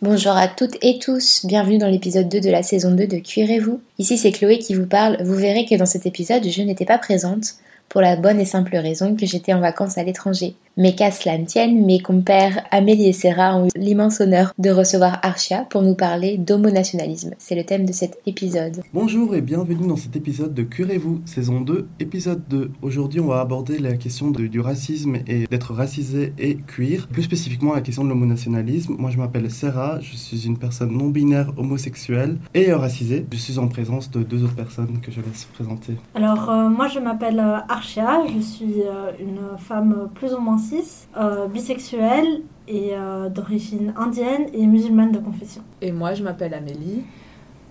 Bonjour à toutes et tous, bienvenue dans l'épisode 2 de la saison 2 de Cuirez-vous. Ici c'est Chloé qui vous parle, vous verrez que dans cet épisode je n'étais pas présente pour la bonne et simple raison que j'étais en vacances à l'étranger. Mais qu'à cela ne tienne, mes compères Amélie et Sarah ont eu l'immense honneur de recevoir Archia pour nous parler d'homonationalisme. C'est le thème de cet épisode. Bonjour et bienvenue dans cet épisode de Curez-vous, saison 2, épisode 2. Aujourd'hui, on va aborder la question de- du racisme et d'être racisé et cuir, plus spécifiquement la question de l'homonationalisme. Moi, je m'appelle Sarah, je suis une personne non binaire homosexuelle et racisée. Je suis en présence de deux autres personnes que je laisse présenter. Alors, euh, moi, je m'appelle euh, Archia, je suis euh, une femme plus ou moins euh, bisexuelle et euh, d'origine indienne et musulmane de confession. Et moi, je m'appelle Amélie.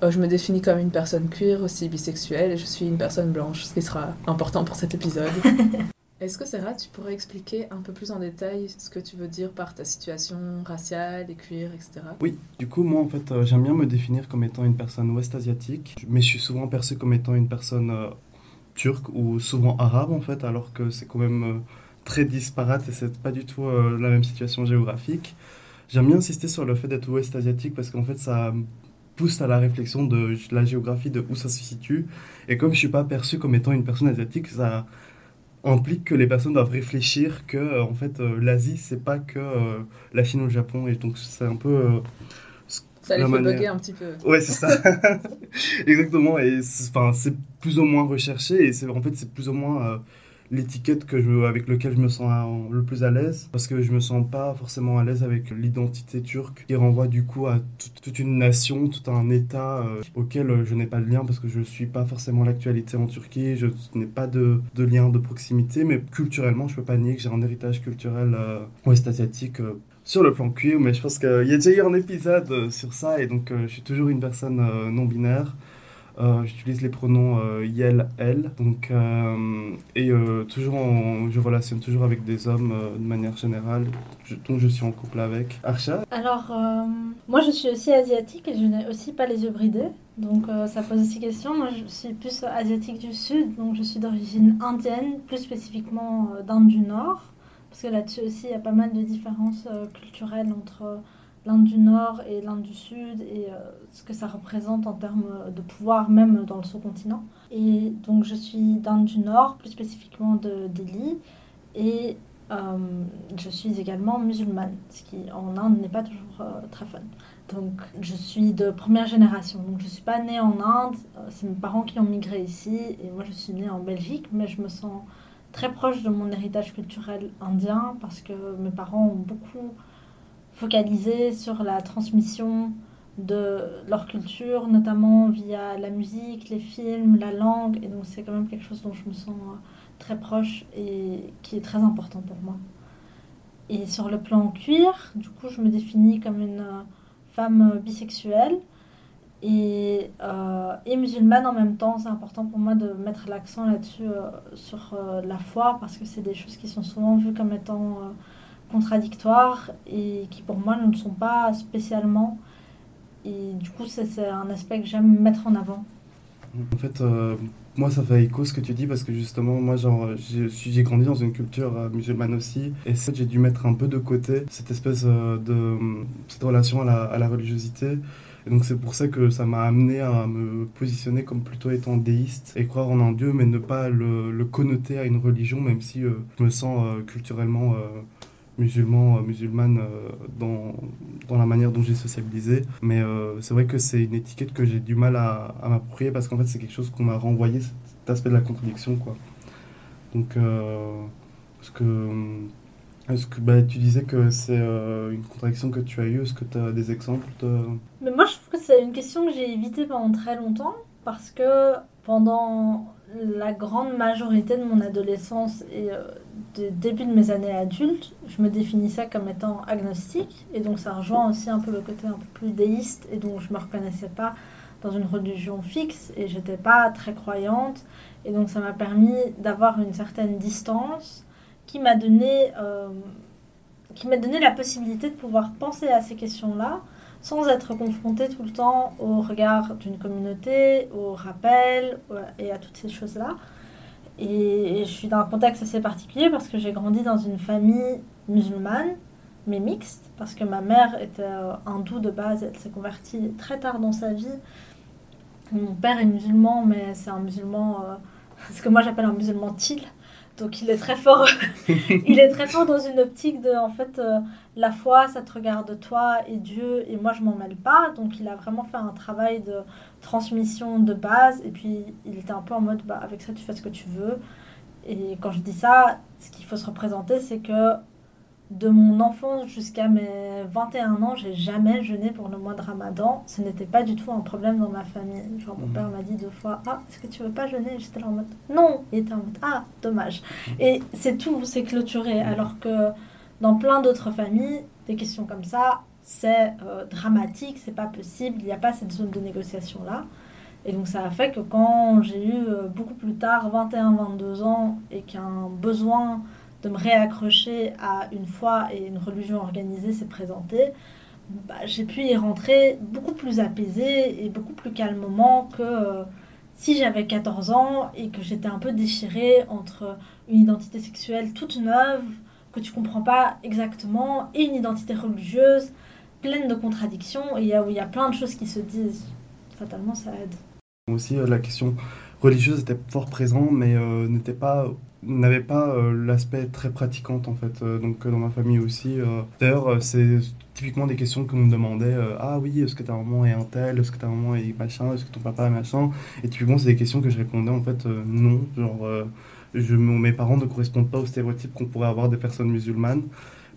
Euh, je me définis comme une personne queer, aussi bisexuelle, et je suis une personne blanche, ce qui sera important pour cet épisode. Est-ce que Sarah, tu pourrais expliquer un peu plus en détail ce que tu veux dire par ta situation raciale et queer, etc. Oui, du coup, moi, en fait, euh, j'aime bien me définir comme étant une personne ouest-asiatique, mais je suis souvent perçu comme étant une personne euh, turque ou souvent arabe, en fait, alors que c'est quand même euh, très disparate et c'est pas du tout euh, la même situation géographique. J'aime bien insister sur le fait d'être ouest-asiatique parce qu'en fait, ça pousse à la réflexion de la géographie, de où ça se situe. Et comme je suis pas perçu comme étant une personne asiatique, ça implique que les personnes doivent réfléchir que euh, en fait euh, l'Asie c'est pas que la Chine ou le Japon et donc c'est un peu Ça les fait manière- bugger un petit peu. Ouais, c'est ça. Exactement. Et c'est enfin, c'est plus ou moins recherché. Et c'est en fait, c'est plus ou moins euh, l'étiquette que je, avec lequel je me sens en- le plus à l'aise. Parce que je me sens pas forcément à l'aise avec l'identité turque qui renvoie du coup à toute, une nation, tout un État euh, auquel euh, je n'ai pas de lien parce que je suis pas forcément l'actualité en Turquie. Je n'ai pas de, de lien de proximité. Mais culturellement, je peux pas nier que j'ai un héritage culturel euh, ouest-asiatique. euh, sur le plan queer, mais je pense qu'il y a déjà eu un épisode sur ça, et donc je suis toujours une personne non binaire. Euh, J'utilise les pronoms euh, yel, elle, donc, euh, et euh, toujours je relationne toujours avec des hommes de manière générale, je- dont je suis en couple avec. Archa, Alors, moi, je suis aussi asiatique et je n'ai aussi pas les yeux bridés. Donc, ça pose aussi question. Moi, je suis plus asiatique du Sud, donc je suis d'origine indienne, plus spécifiquement d'Inde du Nord. Parce que là-dessus aussi, il y a pas mal de différences culturelles entre l'Inde du Nord et l'Inde du Sud et euh, ce que ça représente en termes de pouvoir, même dans le sous-continent. Et donc, je suis d'Inde du Nord, plus spécifiquement de Delhi. Et euh, je suis également musulmane, ce qui en Inde n'est pas toujours euh, très fun. Donc je suis de première génération, donc je ne suis pas née en Inde, euh, c'est mes parents qui ont migré ici et moi je suis née en Belgique, mais je me sens très proche de mon héritage culturel indien parce que mes parents ont beaucoup focalisé sur la transmission de leur culture, notamment via la musique, les films, la langue, et donc c'est quand même quelque chose dont je me sens euh, très proche et qui est très important pour moi. Et sur le plan cuir, du coup, je me définis comme une euh, femme euh, bisexuelle et, musulmane en même temps. C'est important pour moi de mettre l'accent là-dessus sur la foi parce que c'est des choses qui sont souvent vues comme étant contradictoires et qui pour moi ne le sont pas spécialement. Et du coup, c'est un aspect que j'aime mettre en avant. en fait, euh, moi ça fait écho ce que tu dis parce que justement, moi j'ai grandi dans une culture euh, musulmane aussi, et ça, j'ai dû mettre un peu de côté cette espèce euh, de cette relation à la, à la religiosité. Et donc c'est pour ça que ça m'a amené à me positionner comme plutôt étant déiste et croire en un Dieu, mais ne pas le, connoter à une religion, même si je me sens culturellement euh, musulman, euh, musulmane euh, dans, dans la manière dont j'ai sociabilisé. Mais euh, c'est vrai que c'est une étiquette que j'ai du mal à, à m'approprier parce qu'en fait c'est quelque chose qu'on m'a renvoyé, cet aspect de la contradiction. quoi. Donc, parce que... Est-ce que bah, tu disais que c'est euh, une contradiction que tu as eue Est-ce que tu as des exemples de... Mais moi, je trouve que c'est une question que j'ai évitée pendant très longtemps parce que pendant la grande majorité de mon adolescence et euh, du début de mes années adultes, je me définissais comme étant agnostique et donc ça rejoint aussi un peu le côté un peu plus déiste et donc je me reconnaissais pas dans une religion fixe et j'étais pas très croyante et donc ça m'a permis d'avoir une certaine distance qui m'a donné euh, qui m'a donné la possibilité de pouvoir penser à ces questions-là sans être confronté tout le temps au regard d'une communauté, au rappel et à toutes ces choses-là. Et, je suis dans un contexte assez particulier parce que j'ai grandi dans une famille musulmane, mais mixte, parce que ma mère était euh, hindoue de base, elle s'est convertie très tard dans sa vie. Mon père est musulman, mais c'est un musulman, euh, ce que moi j'appelle un musulman til. Donc il est très fort, il est très fort dans une optique de, en fait, euh, la foi, ça te regarde toi et Dieu, et moi je m'en mêle pas. Donc il a vraiment fait un travail de transmission de base, et puis il était un peu en mode, bah, avec ça tu fais ce que tu veux. Et quand je dis ça, ce qu'il faut se représenter, c'est que de mon enfance jusqu'à mes 21 ans, j'ai jamais jeûné pour le mois de Ramadan. Ce n'était pas du tout un problème dans ma famille. Genre, mon Mhm. père m'a dit deux fois Ah, est-ce que tu veux pas jeûner J'étais là en mode Non Il était en mode Ah, dommage. Et c'est tout, c'est clôturé. Alors que dans plein d'autres familles, des questions comme ça, c'est euh, dramatique, c'est pas possible, il n'y a pas cette zone de négociation là. Et donc ça a fait que quand j'ai eu euh, beaucoup plus tard, 21-22 ans, et qu'un besoin de me réaccrocher à une foi et une religion organisée s'est présenté, bah, j'ai pu y rentrer beaucoup plus apaisée et beaucoup plus calmement que euh, si j'avais 14 ans et que j'étais un peu déchirée entre une identité sexuelle toute neuve, que tu comprends pas exactement, et une identité religieuse pleine de contradictions, et où il y a plein de choses qui se disent. Fatalement, ça aide. Aussi, euh, la question religieuse était fort présente, mais euh, n'était pas n'avait pas euh, l'aspect très pratiquante en fait. Donc dans ma famille aussi d'ailleurs c'est typiquement des questions qu'on me demandait ah oui est-ce que ta maman est un tel? Est-ce que ta maman est machin? Est-ce que ton papa est machin? Et typiquement c'est des questions que je répondais en fait non. Genre je, mes parents ne correspondent pas aux stéréotypes qu'on pourrait avoir des personnes musulmanes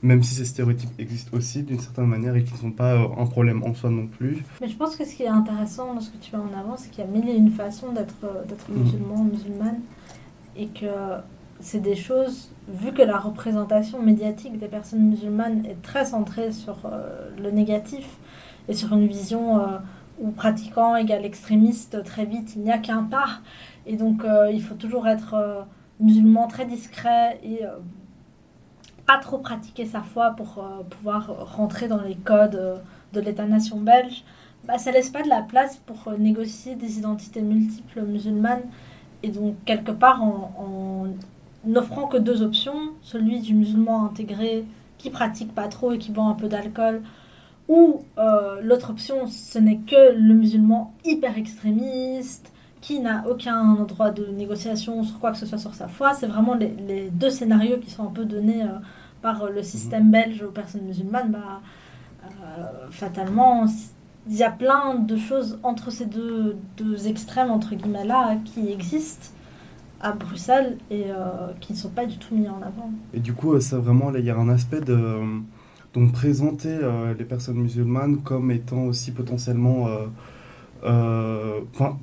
même si ces stéréotypes existent aussi d'une certaine manière et qui ne sont pas euh, un problème en soi non plus Mais je pense que ce qui est intéressant dans ce que tu mets en avant, c'est qu'il y a mille et une façons d'être Mhm. musulman, musulmane, et que c'est des choses, vu que la représentation médiatique des personnes musulmanes est très centrée sur euh, le négatif et sur une vision euh, où pratiquant égale extrémiste, très vite, il n'y a qu'un pas. Et donc, euh, il faut toujours être musulman très discret et euh, pas trop pratiquer sa foi pour euh, pouvoir rentrer dans les codes euh, de l'État-nation belge. Bah, ça laisse pas de la place pour négocier des identités multiples musulmanes. Et donc, quelque part, en, n'offrant que deux options, celui du musulman intégré qui pratique pas trop et qui boit un peu d'alcool, ou l'autre option, ce n'est que le musulman hyper extrémiste, qui n'a aucun droit de négociation sur quoi que ce soit sur sa foi. C'est vraiment les, les deux scénarios qui sont un peu donnés euh, par le système belge aux personnes musulmanes. Bah, euh, fatalement, il y a plein de choses entre ces deux, deux extrêmes, entre guillemets, là, qui existent à Bruxelles et euh, qui ne sont pas du tout mis en avant. Et du coup, ça vraiment, il y a un aspect de donc présenter euh, les personnes musulmanes comme étant aussi potentiellement, euh, euh,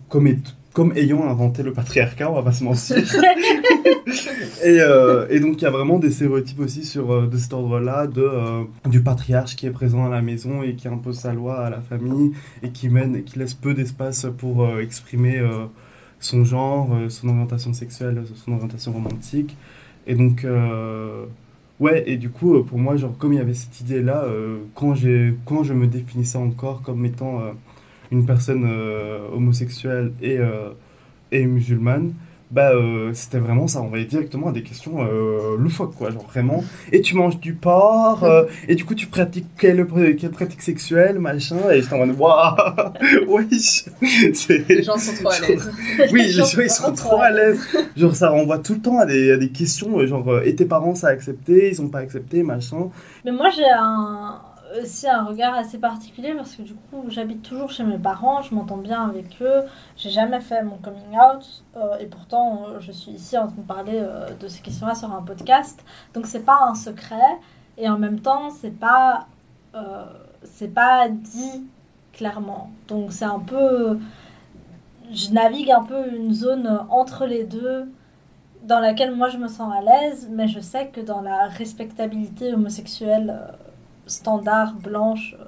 comme, est- comme ayant inventé le patriarcat, on va pas se mentir. et, euh, et donc, il y a vraiment des stéréotypes aussi sur, euh, de cet ordre-là, euh, du patriarche qui est présent à la maison et qui impose sa loi à la famille et qui, mène, qui laisse peu d'espace pour exprimer son genre, son orientation sexuelle, son orientation romantique. Et donc, ouais, et du coup, pour moi, genre, comme il y avait cette idée-là, quand, quand je me définissais encore comme étant une personne euh, homosexuelle et, euh, et musulmane, bah, euh, c'était vraiment, ça envoyait directement à des questions euh, loufoques, quoi, genre vraiment. Et tu manges du porc, euh, et du coup, tu pratiques quelle, quelle pratique sexuelle, machin, et j'étais en mode, waouh, wesh. Les gens sont trop à l'aise. Oui, Les les gens gens, ils sont trop à l'aise. Genre, ça renvoie tout le temps à des, à des questions, genre, et tes parents, ça a accepté, ils ont pas accepté, machin. Mais moi, j'ai un, aussi un regard assez particulier parce que du coup, j'habite toujours chez mes parents, je m'entends bien avec eux, j'ai jamais fait mon coming out euh, et pourtant, euh, je suis ici en train de parler euh, de ces questions-là sur un podcast. Donc, c'est pas un secret et en même temps, c'est pas, c'est pas dit clairement. Donc, c'est un peu. Je navigue un peu une zone entre les deux dans laquelle moi je me sens à l'aise, mais je sais que dans la respectabilité homosexuelle standard blanche euh,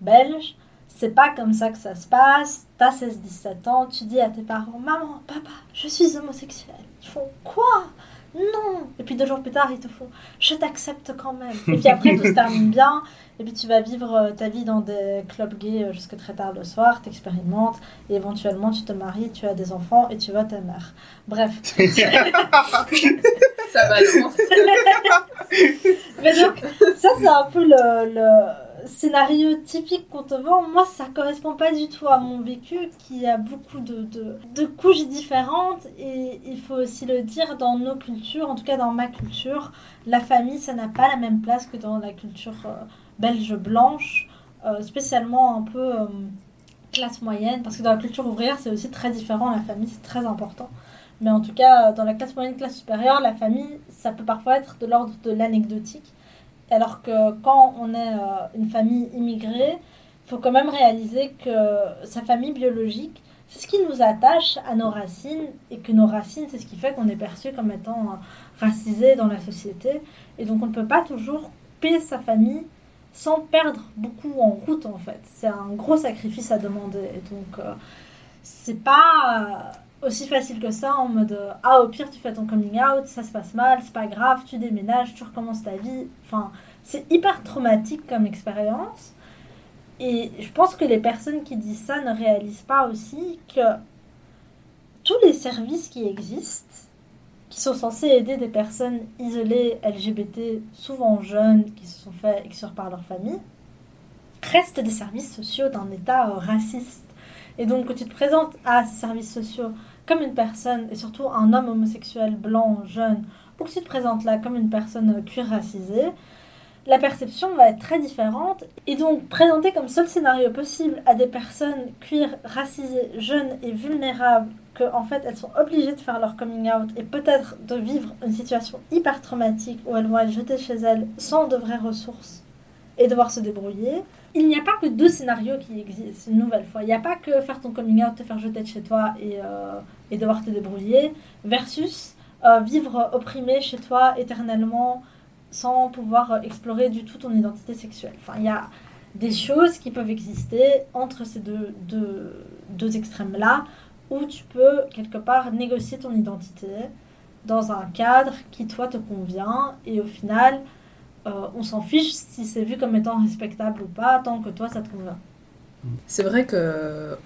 belge, c'est pas comme ça que ça se passe. T'as 16-17 ans, tu dis à tes parents Maman, papa, je suis homosexuel. Ils font Quoi? Non Et puis deux jours plus tard, ils te font je t'accepte quand même. Et puis après, tout se termine bien. Et puis tu vas vivre euh, ta vie dans des clubs gays euh, jusque très tard le soir, t'expérimentes, et éventuellement tu te maries, tu as des enfants et tu vas ta mère. Bref. Ça balance. Mais donc, ça c'est un peu le, le scénario typique qu'on te vend. Moi, ça correspond pas du tout à mon vécu, qui a beaucoup de, de, couches différentes. Et il faut aussi le dire, dans nos cultures, en tout cas dans ma culture, la famille, ça n'a pas la même place que dans la culture euh, belge blanche, euh, spécialement un peu euh, classe moyenne, parce que dans la culture ouvrière, c'est aussi très différent, la famille, c'est très important. Mais en tout cas, dans la classe moyenne, classe supérieure, la famille, ça peut parfois être de l'ordre de l'anecdotique. Alors que quand on est euh, une famille immigrée, il faut quand même réaliser que sa famille biologique, c'est ce qui nous attache à nos racines et que nos racines, c'est ce qui fait qu'on est perçu comme étant euh, racisé dans la société. Et donc on ne peut pas toujours payer sa famille sans perdre beaucoup en route en fait. C'est un gros sacrifice à demander. Et donc euh, c'est pas euh, aussi facile que ça en mode euh, ah au pire tu fais ton coming out, ça se passe mal, c'est pas grave, tu déménages, tu recommences ta vie. Enfin, c'est hyper traumatique comme expérience. Et je pense que les personnes qui disent ça ne réalisent pas aussi que tous les services qui existent, qui sont censés aider des personnes isolées LGBT, souvent jeunes, qui se sont fait exclure par leur famille, restent des services sociaux d'un État raciste. Et donc, que tu te présentes à ces services sociaux comme une personne, et surtout un homme homosexuel blanc, jeune, ou que tu te présentes là comme une personne euh, cuir racisée, la perception va être très différente. Et donc, présenter comme seul scénario possible à des personnes cuir racisées, jeunes et vulnérables, que en fait elles sont obligées de faire leur coming out et peut-être de vivre une situation hyper traumatique où elles vont être jetées chez elles sans de vraies ressources et devoir se débrouiller. Il n'y a pas que deux scénarios qui existent, une nouvelle fois. Il n'y a pas que faire ton coming out, te faire jeter de chez toi et, euh, devoir te débrouiller, versus euh, vivre opprimé chez toi éternellement sans pouvoir explorer du tout ton identité sexuelle. Enfin, il y a des choses qui peuvent exister entre ces deux, deux, deux extrêmes-là, où tu peux quelque part négocier ton identité dans un cadre qui toi te convient, et au final, euh, on s'en fiche si c'est vu comme étant respectable ou pas, tant que toi ça te convient. C'est vrai que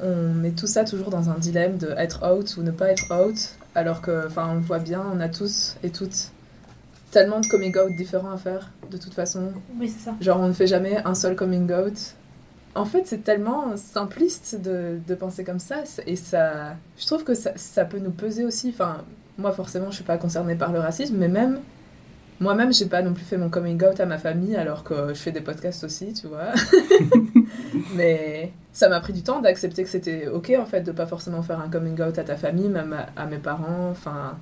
on met tout ça toujours dans un dilemme de être out ou ne pas être out, alors que, enfin, on le voit bien, on a tous et toutes tellement de coming out différents à faire, de toute façon. Oui, c'est ça. Genre, on ne fait jamais un seul coming out. En fait, c'est tellement simpliste de, de penser comme ça, et ça, je trouve que ça, ça peut nous peser aussi. Enfin, moi, forcément, je suis pas concernée par le racisme, mais même moi-même, j'ai pas non plus fait mon coming out à ma famille, alors que je fais des podcasts aussi, tu vois. mais ça m'a pris du temps d'accepter que c'était ok, en fait, de pas forcément faire un coming out à ta famille, même à, à mes parents, enfin.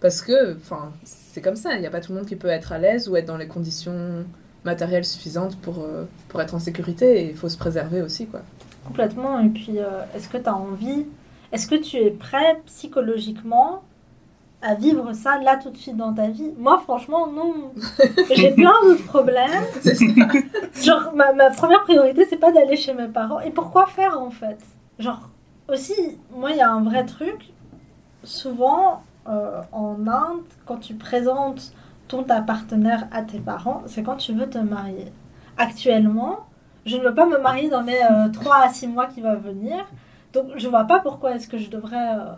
Parce que, enfin, c'est comme ça, il n'y a pas tout le monde qui peut être à l'aise ou être dans les conditions matérielles suffisantes pour, euh, pour être en sécurité, et il faut se préserver aussi, quoi. Complètement. Et puis, euh, est-ce que tu as envie, est-ce que tu es prêt psychologiquement à vivre ça là tout de suite dans ta vie Moi, franchement, non. J'ai plein d'autres problèmes. Genre, ma, ma première priorité, c'est pas d'aller chez mes parents. Et pourquoi faire en fait? Genre, aussi, moi, il y a un vrai truc. Souvent, euh, en Inde, quand tu présentes ton ta partenaire à tes parents, c'est quand tu veux te marier. Actuellement, je ne veux pas me marier dans les 3 à 6 mois qui vont venir. Donc, je vois pas pourquoi est-ce que je devrais euh,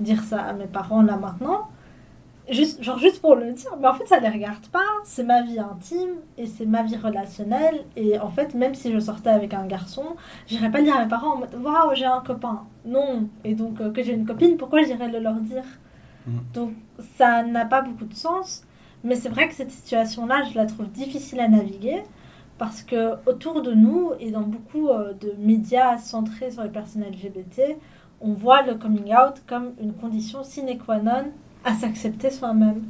dire ça à mes parents là maintenant. Juste, genre juste pour le dire, mais en fait ça les regarde pas, c'est ma vie intime et c'est ma vie relationnelle. Et en fait même si je sortais avec un garçon, j'irais pas dire à mes parents en mode waouh j'ai un copain, non, et donc euh, que j'ai une copine, pourquoi j'irais le leur dire? Mhm. Donc ça n'a pas beaucoup de sens, mais c'est vrai que cette situation-là je la trouve difficile à naviguer parce que autour de nous et dans beaucoup euh, de médias centrés sur les personnes LGBT, on voit le coming out comme une condition sine qua non à s'accepter soi-même.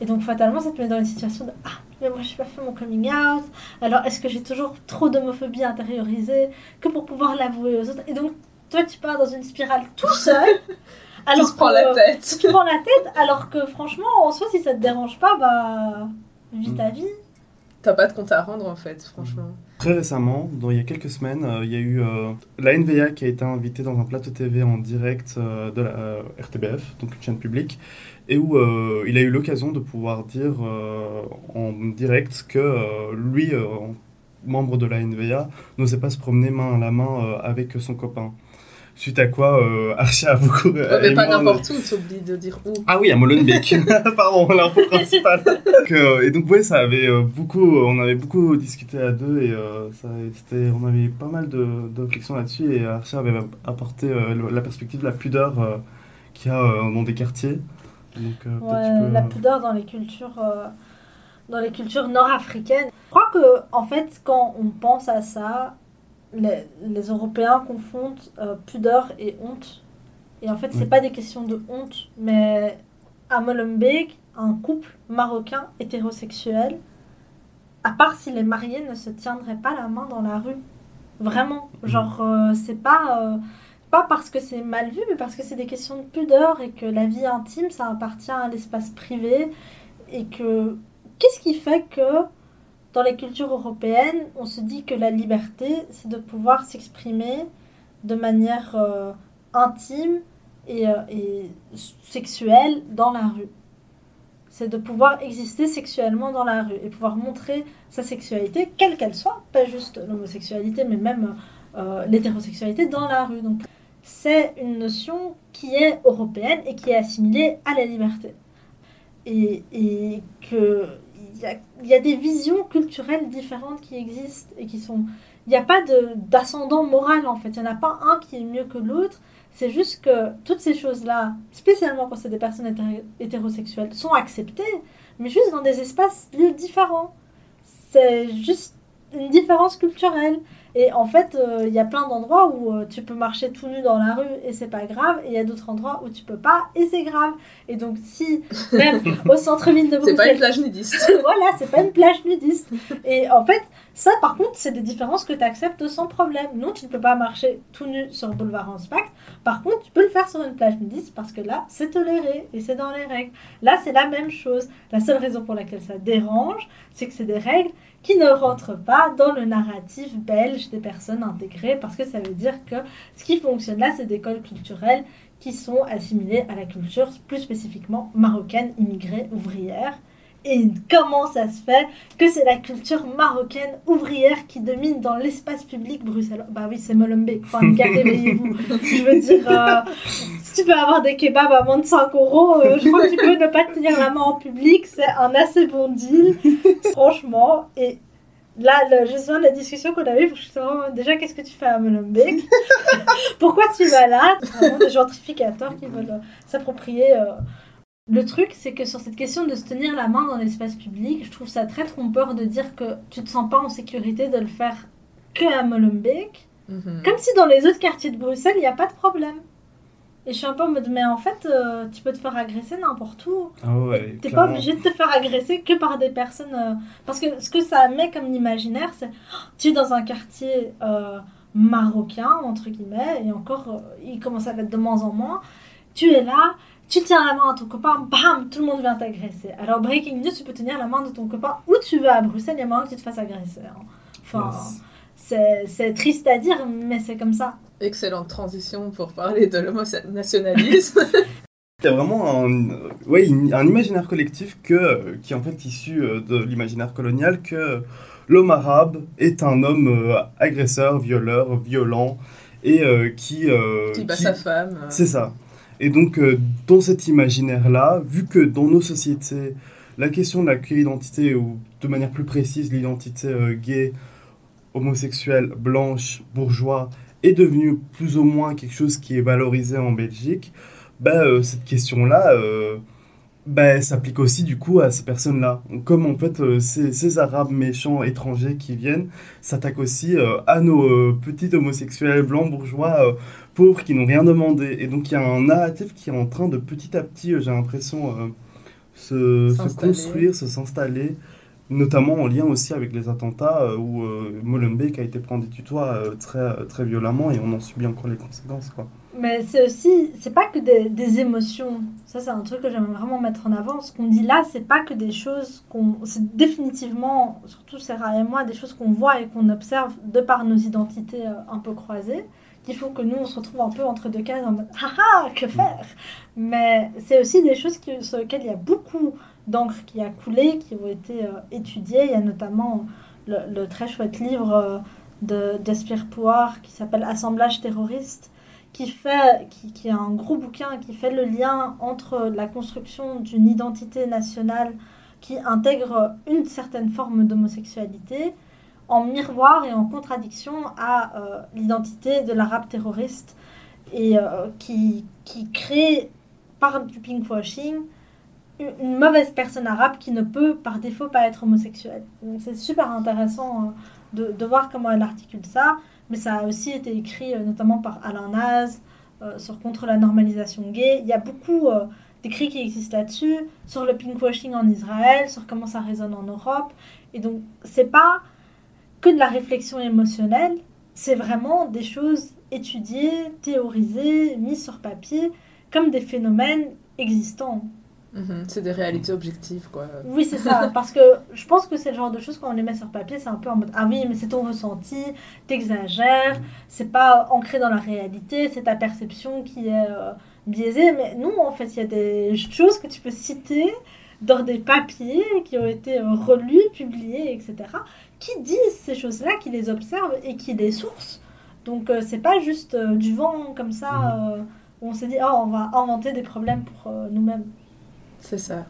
Et donc fatalement, ça te met dans une situation de Ah, mais moi, je n'ai pas fait mon coming out. Alors, est-ce que j'ai toujours trop d'homophobie intériorisée que pour pouvoir l'avouer aux autres? Et donc, toi, tu pars dans une spirale tout seul. Qui se prend que- la tête. Tu te prends la tête, alors que franchement, en soi, si ça te dérange pas, bah, vis ta vie. T'as pas de compte à rendre en fait, franchement. Très récemment, il y a quelques semaines, euh, il y a eu euh, la NVA qui a été invitée dans un plateau TV en direct euh, de la RTBF, donc une chaîne publique, et où il a eu l'occasion de pouvoir dire en direct que lui, membre de la NVA, n'osait pas se promener main à la main avec son copain. Suite à quoi, euh, a beaucoup. Ouais, mais pas n'importe où, t'oublies de dire où. ah oui, à Molenbeek. Pardon, l'info principale. Donc, euh, et donc ouais, ça avait euh, beaucoup, on avait beaucoup discuté à deux et euh, ça, c'était, on avait pas mal de, de réflexions là-dessus et Archie avait apporté euh, la perspective de la pudeur euh, qu'il y a euh, dans des quartiers. Donc euh, Ouais, peux, la euh, pudeur dans les cultures, euh, dans les cultures nord-africaines. Je crois que, en fait, quand on pense à ça, les, les Européens confondent euh, pudeur et honte. Et en fait, c'est Oui. pas des questions de honte, mais à Molenbeek, un couple marocain hétérosexuel, à part s'il est marié, ne se tiendrait pas la main dans la rue. Vraiment. Mhm. Genre, euh, c'est pas. euh, pas parce que c'est mal vu, mais parce que c'est des questions de pudeur et que la vie intime, ça appartient à l'espace privé. Et que. Qu'est-ce qui fait que dans les cultures européennes, on se dit que la liberté, c'est de pouvoir s'exprimer de manière euh, intime et, euh, et sexuelle dans la rue c'est de pouvoir exister sexuellement dans la rue et pouvoir montrer sa sexualité, quelle qu'elle soit, pas juste l'homosexualité, mais même euh, l'hétérosexualité dans la rue. Donc, c'est une notion qui est européenne et qui est assimilée à la liberté. Et, et que il y a, il y a des visions culturelles différentes qui existent et qui sont. Il n'y a pas d'ascendant moral en fait. Il n'y en a pas un qui est mieux que l'autre. C'est juste que toutes ces choses-là, spécialement quand c'est des personnes hété- hétérosexuelles, sont acceptées, mais juste dans des espaces lieux différents. C'est juste une différence culturelle. Et en fait, euh, il y a plein d'endroits où euh, tu peux marcher tout nu dans la rue et c'est pas grave, et il y a d'autres endroits où tu peux pas et c'est grave. Et donc, si, même au centre-ville de C'est pas une Bruxelles, plage nudiste. voilà, c'est pas une plage nudiste. Et en fait, ça par contre, c'est des différences que tu acceptes sans problème. Non, tu ne peux pas marcher tout nu sur le boulevard Hanspach. Par contre, tu peux le faire sur une plage nudiste parce que là, c'est toléré et c'est dans les règles. Là, c'est la même chose. La seule raison pour laquelle ça dérange, c'est que c'est des règles qui ne rentrent pas dans le narratif belge des personnes intégrées parce que ça veut dire que ce qui fonctionne là, c'est des codes culturels qui sont assimilés à la culture plus spécifiquement marocaine, immigrée, ouvrière. Et comment ça se fait que c'est la culture marocaine ouvrière qui domine dans l'espace public bruxellois Bah oui, c'est Molenbeek. Enfin, réveillez-vous. Je veux dire, euh, si tu peux avoir des kebabs à moins de 5 euros, euh, je crois que tu peux ne pas te tenir la main en public. C'est un assez bon deal, franchement. Et là, le, de la discussion qu'on avait. Vraiment, déjà, qu'est-ce que tu fais à Molenbeek Pourquoi tu vas là? Des gentrificateurs qui veulent euh, s'approprier. Le truc, c'est que sur cette question de se tenir la main dans l'espace public, je trouve ça très trompeur de dire que tu te sens pas en sécurité de le faire que à Molenbeek, Mhm. comme si dans les autres quartiers de Bruxelles, il n'y a pas de problème. Et je suis un peu en mode, mais en fait, euh, tu peux te faire agresser n'importe où. Ah ouais, T'es pas obligé de te faire agresser que par des personnes. euh, Parce que ce que ça met comme imaginaire, c'est oh, tu es dans un quartier euh, marocain, entre guillemets, et encore, euh, il commence à l'être de moins en moins. Tu es là, tu tiens la main à ton copain, bam, tout le monde vient t'agresser. Alors, Breaking News, tu peux tenir la main de ton copain où tu veux à Bruxelles, il y a moyen que tu te fasses agresser. hein. Enfin, Yes. c'est c'est triste à dire, mais c'est comme ça. Excellente transition pour parler de l'homonationalisme. Il y a vraiment un, ouais, un imaginaire collectif que, qui est en fait issu euh, de l'imaginaire colonial que l'homme arabe est un homme euh, agresseur, violeur, violent et euh, qui... euh, qui bat qui- sa femme. C'est ça. Et donc, euh, dans cet imaginaire-là, vu que dans nos sociétés, la question de la queer-identité, ou de manière plus précise, l'identité euh, gay, homosexuelle, blanche, bourgeois, est devenue plus ou moins quelque chose qui est valorisé en Belgique, bah, euh, cette question-là bah, s'applique aussi du coup à ces personnes-là. Comme en fait, euh, ces, ces Arabes méchants étrangers qui viennent s'attaquent aussi euh, à nos euh, petits homosexuels blancs bourgeois pauvres qui n'ont rien demandé. Et donc il y a un narratif qui est en train de petit à petit, j'ai l'impression, se, se construire, se s'installer notamment en lien aussi avec les attentats euh, où euh, Molenbeek a été pris en tutoie euh, très, très violemment et on en subit encore les conséquences. Quoi. Mais c'est aussi, c'est pas que des, des émotions. Ça, c'est un truc que j'aimerais vraiment mettre en avant. Ce qu'on dit là, c'est pas que des choses qu'on. C'est définitivement, surtout Sarah et moi, des choses qu'on voit et qu'on observe de par nos identités un peu croisées, qui font que nous, on se retrouve un peu entre deux cases en mode haha, que faire? Mais c'est aussi des choses sur lesquelles il y a beaucoup d'encre qui a coulé, qui ont été euh, étudiées. Il y a notamment le, très chouette livre euh, de d'Espire Pouard qui s'appelle Assemblage terroriste qui fait, qui, qui est un gros bouquin qui fait le lien entre la construction d'une identité nationale qui intègre une certaine forme d'homosexualité en miroir et en contradiction à euh, l'identité de l'arabe terroriste et qui, qui crée par du pinkwashing une mauvaise personne arabe qui ne peut par défaut pas être homosexuelle. Donc c'est super intéressant de, de voir comment elle articule ça mais ça a aussi été écrit euh, notamment par Alain Naz euh, sur contre la normalisation gay. Il y a beaucoup euh, d'écrits qui existent là-dessus, sur le pinkwashing en Israël, sur comment ça résonne en Europe. Et donc, c'est pas que de la réflexion émotionnelle, c'est vraiment des choses étudiées, théorisées, mises sur papier, comme des phénomènes existants. Mhm, C'est des réalités objectives, quoi. Oui, c'est ça. Parce que je pense que c'est le genre de choses, quand on les met sur papier, c'est un peu en mode Ah oui, mais c'est ton ressenti, t'exagères, c'est pas ancré dans la réalité, c'est ta perception qui est euh, biaisée. Mais non, en fait, il y a des choses que tu peux citer dans des papiers qui ont été euh, relus, publiés, etc., qui disent ces choses-là, qui les observent et qui les sourcent. Donc, euh, c'est pas juste du vent comme ça euh, où on s'est dit Ah, on va inventer des problèmes pour nous-mêmes. C'est ça.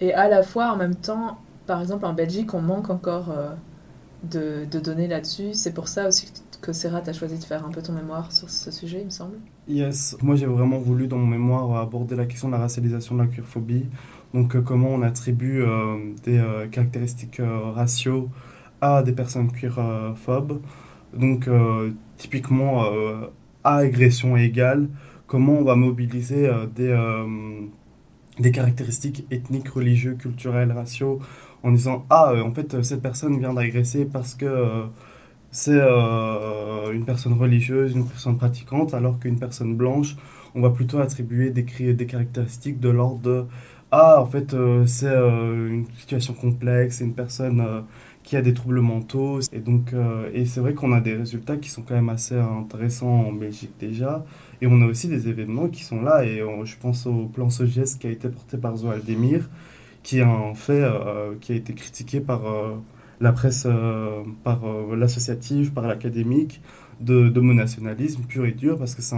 Et à la fois, en même temps, par exemple, en Belgique, on manque encore euh, de, données là-dessus. C'est pour ça aussi que, Serra, t'as choisi de faire un peu ton mémoire sur ce sujet, il me semble. Yes, moi j'ai vraiment voulu dans mon mémoire aborder la question de la racialisation de la queerphobie. Donc euh, comment on attribue euh, des caractéristiques raciaux à des personnes queerphobes. Donc typiquement à agression égale, comment on va mobiliser des, des caractéristiques ethniques, religieuses, culturelles, raciaux en disant ah euh, en fait euh, cette personne vient d'agresser parce que euh, c'est une personne religieuse, une personne pratiquante, alors qu'une personne blanche, on va plutôt attribuer des, des caractéristiques de l'ordre de Ah, en fait, c'est une situation complexe, c'est une personne qui a des troubles mentaux. Et donc, et c'est vrai qu'on a des résultats qui sont quand même assez intéressants en Belgique déjà. Et on a aussi des événements qui sont là. Et on- je pense au plan SOGES qui a été porté par Zoal Demir, qui est un fait euh, qui a été critiqué par. euh, la presse, euh, par euh, l'associative, par l'académique, de, d'homonationalisme pur et dur, parce que c'est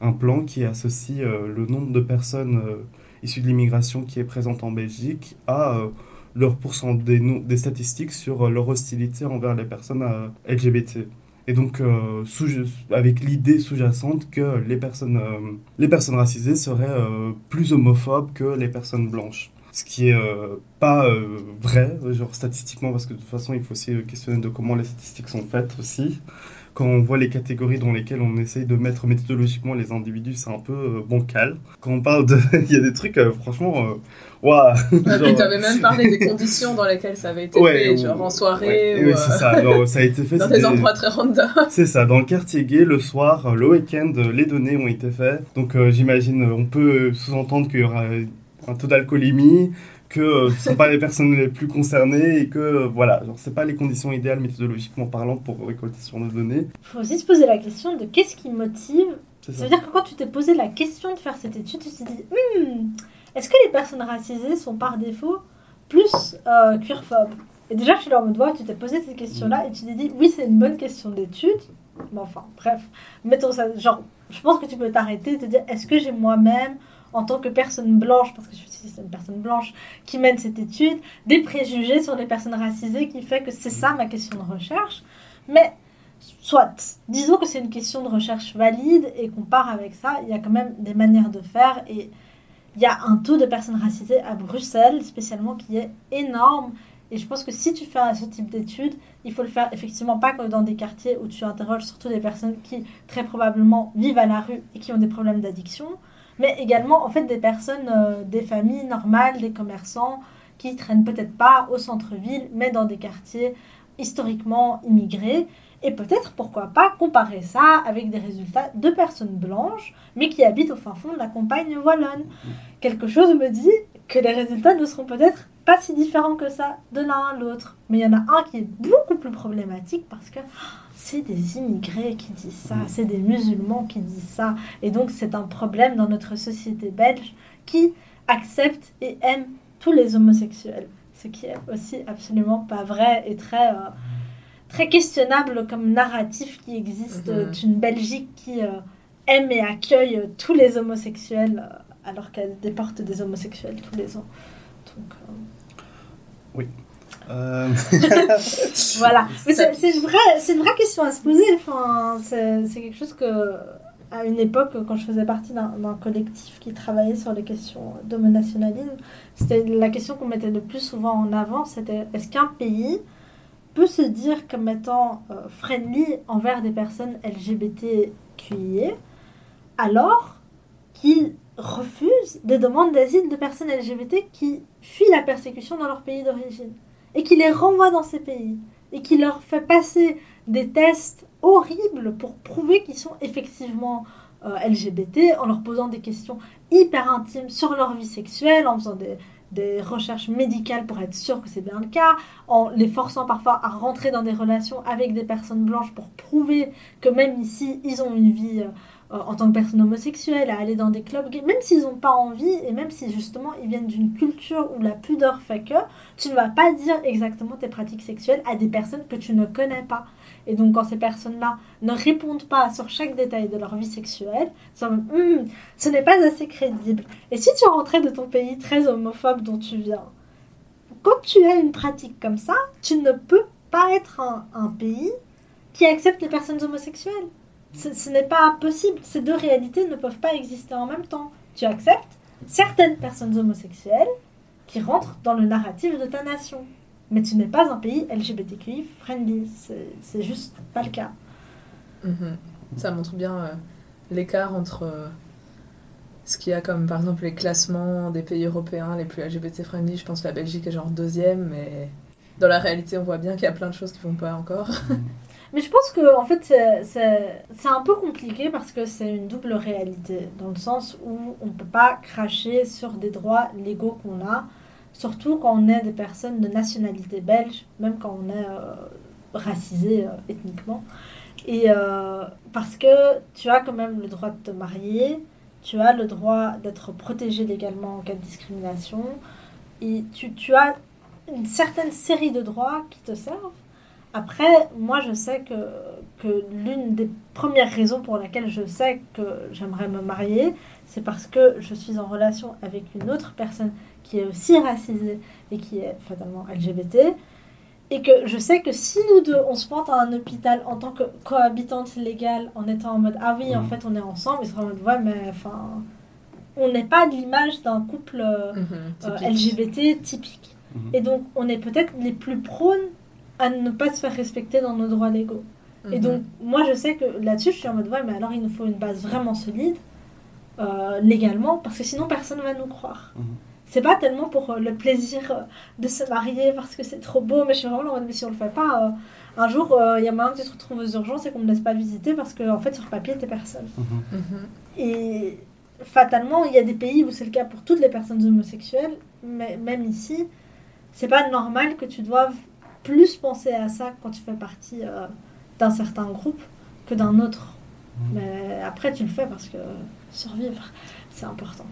un, plan qui associe euh, le nombre de personnes euh, issues de l'immigration qui est présente en Belgique à euh, leur pourcent des, des statistiques sur euh, leur hostilité envers les personnes euh, LGBT. Et donc, euh, avec l'idée sous-jacente que les personnes, euh, les personnes racisées seraient euh, plus homophobes que les personnes blanches. Ce qui est pas vrai, genre statistiquement, parce que de toute façon, il faut aussi questionner de comment les statistiques sont faites aussi. Quand on voit les catégories dans lesquelles on essaye de mettre méthodologiquement les individus, c'est un peu euh, bancal. Quand on parle de. Il y a des trucs, euh, franchement, euh, waouh! Ah, Genre- puis t'avais même parlé des conditions dans lesquelles ça avait été Ouais, fait, ou- genre en soirée Ouais, ou ouais, euh, c'est ça. Ça a été fait dans c'est des endroits très random. C'est ça, dans le quartier gay, le soir, le week-end, les données ont été faites. Donc j'imagine, on peut sous-entendre qu'il y aura un taux d'alcoolémie, que euh, ce ne sont pas les personnes les plus concernées et que euh, voilà, genre c'est pas les conditions idéales méthodologiquement parlant pour récolter sur nos données. Il faut aussi se poser la question de qu'est-ce qui motive C'est Ça ça. veut dire que quand tu t'es posé la question de faire cette étude, tu t'es dit Hmm, est-ce que les personnes racisées sont par défaut plus euh, queerphobes? Et déjà, je suis là en mode ouais, tu t'es posé cette question-là et tu t'es dit oui, c'est une bonne question d'étude. Mais enfin, bref, mettons ça. Genre, je pense que tu peux t'arrêter et te dire est-ce que j'ai moi-même, en tant que personne blanche, parce que je suis une personne blanche qui mène cette étude, des préjugés sur les personnes racisées qui fait que c'est ça ma question de recherche. Mais Soit, disons que c'est une question de recherche valide et qu'on part avec ça, il y a quand même des manières de faire et il y a un taux de personnes racisées à Bruxelles spécialement qui est énorme et je pense que si tu fais ce type d'études, il faut le faire effectivement pas que dans des quartiers où tu interroges surtout des personnes qui très probablement vivent à la rue et qui ont des problèmes d'addiction, mais également en fait des personnes, euh, des familles normales, des commerçants qui traînent peut-être pas au centre-ville, mais dans des quartiers historiquement immigrés. Et peut-être, pourquoi pas, comparer ça avec des résultats de personnes blanches, mais qui habitent au fin fond de la campagne wallonne. Quelque chose me dit que les résultats ne seront peut-être pas si différents que ça de l'un à l'autre. Mais il y en a un qui est beaucoup plus problématique parce que c'est des immigrés qui disent ça, c'est des musulmans qui disent ça. Et donc c'est un problème dans notre société belge qui accepte et aime tous les homosexuels. Ce qui est aussi absolument pas vrai et très, euh, très questionnable comme narratif qui existe Mhm. d'une Belgique qui euh, aime et accueille tous les homosexuels euh, alors qu'elle déporte des homosexuels tous les ans. Donc, euh, Euh, Voilà, mais c'est une, vraie- c'est une vraie question à se poser. Enfin, c'est quelque chose que, à une époque, quand je faisais partie d'un d'un collectif qui travaillait sur les questions d'homonationalisme, c'était la question qu'on mettait le plus souvent en avant, c'était est-ce qu'un pays peut se dire comme étant euh, friendly envers des personnes LGBTQIA alors qu'il refuse des demandes d'asile de personnes LGBT qui fuient la persécution dans leur pays d'origine et qui les renvoie dans ces pays et qui leur fait passer des tests horribles pour prouver qu'ils sont effectivement euh, LGBT en leur posant des questions hyper intimes sur leur vie sexuelle, en faisant des, des recherches médicales pour être sûr que c'est bien le cas, en les forçant parfois à rentrer dans des relations avec des personnes blanches pour prouver que même ici, ils ont une vie euh, en tant que personne homosexuelle, à aller dans des clubs gays, même s'ils n'ont pas envie et même si justement ils viennent d'une culture où la pudeur fait que, tu ne vas pas dire exactement tes pratiques sexuelles à des personnes que tu ne connais pas. Et donc, quand ces personnes-là ne répondent pas sur chaque détail de leur vie sexuelle, mode, Hum, ce n'est pas assez crédible. Et si tu rentrais de ton pays très homophobe dont tu viens, quand tu as une pratique comme ça, tu ne peux pas être un pays qui accepte les personnes homosexuelles. Ce, n'est pas possible. Ces deux réalités ne peuvent pas exister en même temps. Tu acceptes certaines personnes homosexuelles qui rentrent dans le narratif de ta nation. Mais tu n'es pas un pays LGBTQI friendly. C'est c'est juste pas le cas. Mhm. Ça montre bien euh, l'écart entre euh, ce qu'il y a comme par exemple les classements des pays européens les plus LGBT friendly. Je pense que la Belgique est genre deuxième, mais dans la réalité, on voit bien qu'il y a plein de choses qui vont pas encore. Mais je pense que en fait c'est- un peu compliqué parce que c'est une double réalité dans le sens où on peut pas cracher sur des droits légaux qu'on a, surtout quand on est des personnes de nationalité belge, même quand on est euh, racisé euh, ethniquement. Et euh, parce que tu as quand même le droit de te marier, tu as le droit d'être protégé légalement en cas de discrimination, et tu, tu as une certaine série de droits qui te servent. Après, moi, je sais que, que l'une des premières raisons pour laquelle je sais que j'aimerais me marier, c'est parce que je suis en relation avec une autre personne qui est aussi racisée et qui est fatalement LGBT. Et que je sais que si nous deux, on se pointe à un hôpital en tant que cohabitante légale, en étant en mode Ah oui, en Mhm. fait, on est ensemble, ils seront en mode Ouais, mais enfin, on n'est pas de l'image d'un couple euh, Mhm, euh. LGBT typique. Mhm. Et donc, on est peut-être les plus prônes à ne pas se faire respecter dans nos droits légaux. Et Mhm. donc, moi, je sais que là-dessus, je suis en mode, ouais, mais alors il nous faut une base vraiment solide, euh, légalement, parce que sinon, personne ne va nous croire. Mhm. C'est pas tellement pour euh, le plaisir euh, de se marier parce que c'est trop beau, mais je suis vraiment en mode, mais si on le fait pas, euh, un jour, euh, il y a moyen que tu te retrouves aux urgences et qu'on ne me laisse pas visiter parce que, en fait, sur papier, t'es personne. Mhm. Mhm. Et fatalement, il y a des pays où c'est le cas pour toutes les personnes homosexuelles, mais même ici, c'est pas normal que tu doives plus penser à ça quand tu fais partie euh, d'un certain groupe que d'un autre. Mhm. Mais après, tu le fais parce que survivre, c'est important.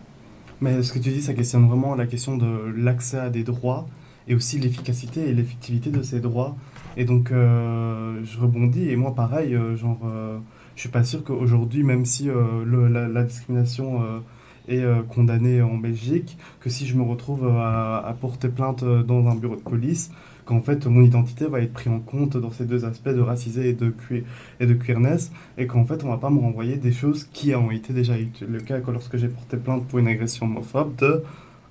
Mais ce que tu dis, ça questionne vraiment la question de l'accès à des droits et aussi l'efficacité et l'effectivité de ces droits. Et donc, euh, je rebondis, et moi, pareil, euh, genre, euh, je suis pas sûr qu'aujourd'hui, même si le- la, la discrimination est condamnée en Belgique, que si je me retrouve à, à porter plainte dans un bureau de police, qu'en fait, mon identité va être prise en compte dans ces deux aspects de racisé et de, que- et de queerness, et qu'en fait, on va pas me renvoyer des choses qui ont été déjà le cas que lorsque j'ai porté plainte pour une agression homophobe de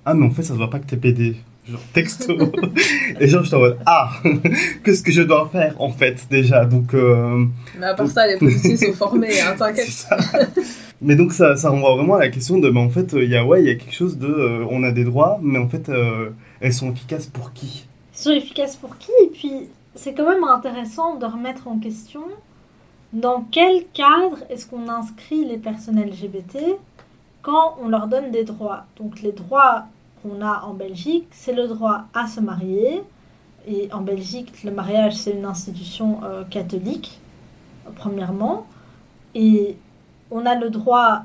Ah, mais en fait, ça se voit pas que t'es PD. genre texto. et genre, j'étais en mode, ah, qu'est-ce que je dois faire en fait déjà? Donc, euh, Mais à part ça, les policiers sont formés, hein, t'inquiète. Mais donc, ça, ça renvoie vraiment à la question de, bah, en fait, il y a, ouais, il y a quelque chose de, euh, on a des droits, mais en fait, euh, elles sont efficaces pour qui? Sont efficaces pour qui? Et puis, c'est quand même intéressant de remettre en question dans quel cadre est-ce qu'on inscrit les personnes LGBT quand on leur donne des droits. Donc, les droits qu'on a en Belgique, c'est le droit à se marier. Et en Belgique, le mariage, c'est une institution euh, catholique, premièrement. Et on a le droit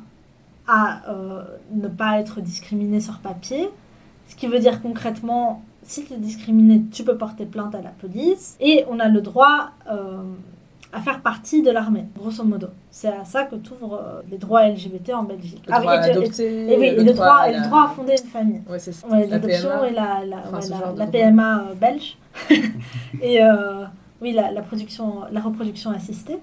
à euh, ne pas être discriminé sur papier. Ce qui veut dire concrètement, si tu es discriminé, tu peux porter plainte à la police. Et on a le droit euh, à faire partie de l'armée, grosso modo. C'est à ça que t'ouvres euh, les droits LGBT en Belgique. Le droit oui, à adopter, et oui, et le, droit, à le droit à fonder une famille. Ouais, c'est ça. Ouais, l'adoption et la, la, Enfin, ouais, ce la-. PMA euh, belge. et euh, oui, la, la, production, la reproduction assistée.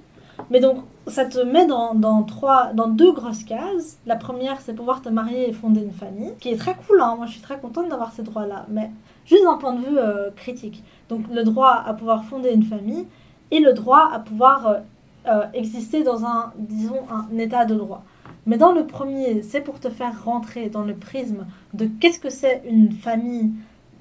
Mais donc, ça te met dans, dans, trois, dans deux grosses cases. La première, c'est pouvoir te marier et fonder une famille, qui est très cool. Hein. Moi, je suis très contente d'avoir ces droits-là. Mais juste d'un point de vue euh, critique. Donc, le droit à pouvoir fonder une famille et le droit à pouvoir euh, euh, exister dans un, disons, un état de droit. Mais dans le premier, c'est pour te faire rentrer dans le prisme de qu'est-ce que c'est une famille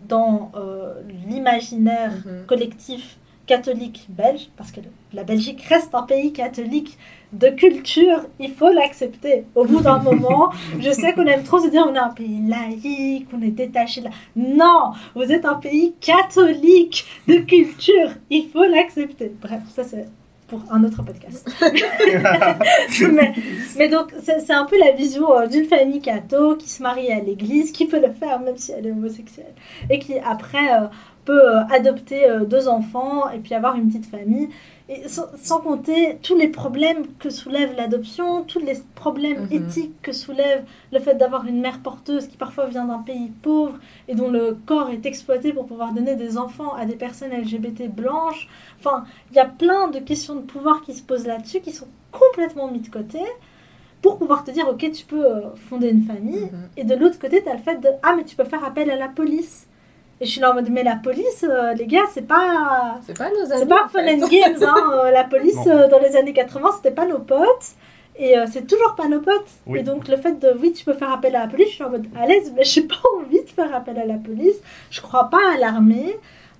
dans euh, l'imaginaire Mhm. collectif catholique belge, parce que la Belgique reste un pays catholique de culture, il faut l'accepter. Au bout d'un moment, je sais qu'on aime trop se dire on est un pays laïque, on est détaché de la... Non, vous êtes un pays catholique de culture, il faut l'accepter. Bref, ça c'est pour un autre podcast. mais, mais donc, c'est un peu la vision euh, d'une famille catho qui se marie à l'église, qui peut le faire même si elle est homosexuelle, et qui après euh, peut euh, adopter euh, deux enfants et puis avoir une petite famille. Et sans, sans compter tous les problèmes que soulève l'adoption, tous les problèmes Mhm. éthiques que soulève le fait d'avoir une mère porteuse qui parfois vient d'un pays pauvre et dont le corps est exploité pour pouvoir donner des enfants à des personnes LGBT blanches. Enfin, il y a plein de questions de pouvoir qui se posent là-dessus, qui sont complètement mis de côté, pour pouvoir te dire, ok, tu peux euh, fonder une famille. Mhm. Et de l'autre côté, tu as le fait de, ah, mais tu peux faire appel à la police. Et je suis là en mode, mais la police, euh, les gars, c'est pas... C'est pas nos amis. C'est pas fun and games, hein. euh, la police euh, dans les années 80, c'était pas nos potes. Et euh, c'est toujours pas nos potes. Oui. Et donc le fait de, oui, tu peux faire appel à la police, je suis en mode à l'aise, mais j'ai pas envie de faire appel à la police. Je crois pas à l'armée.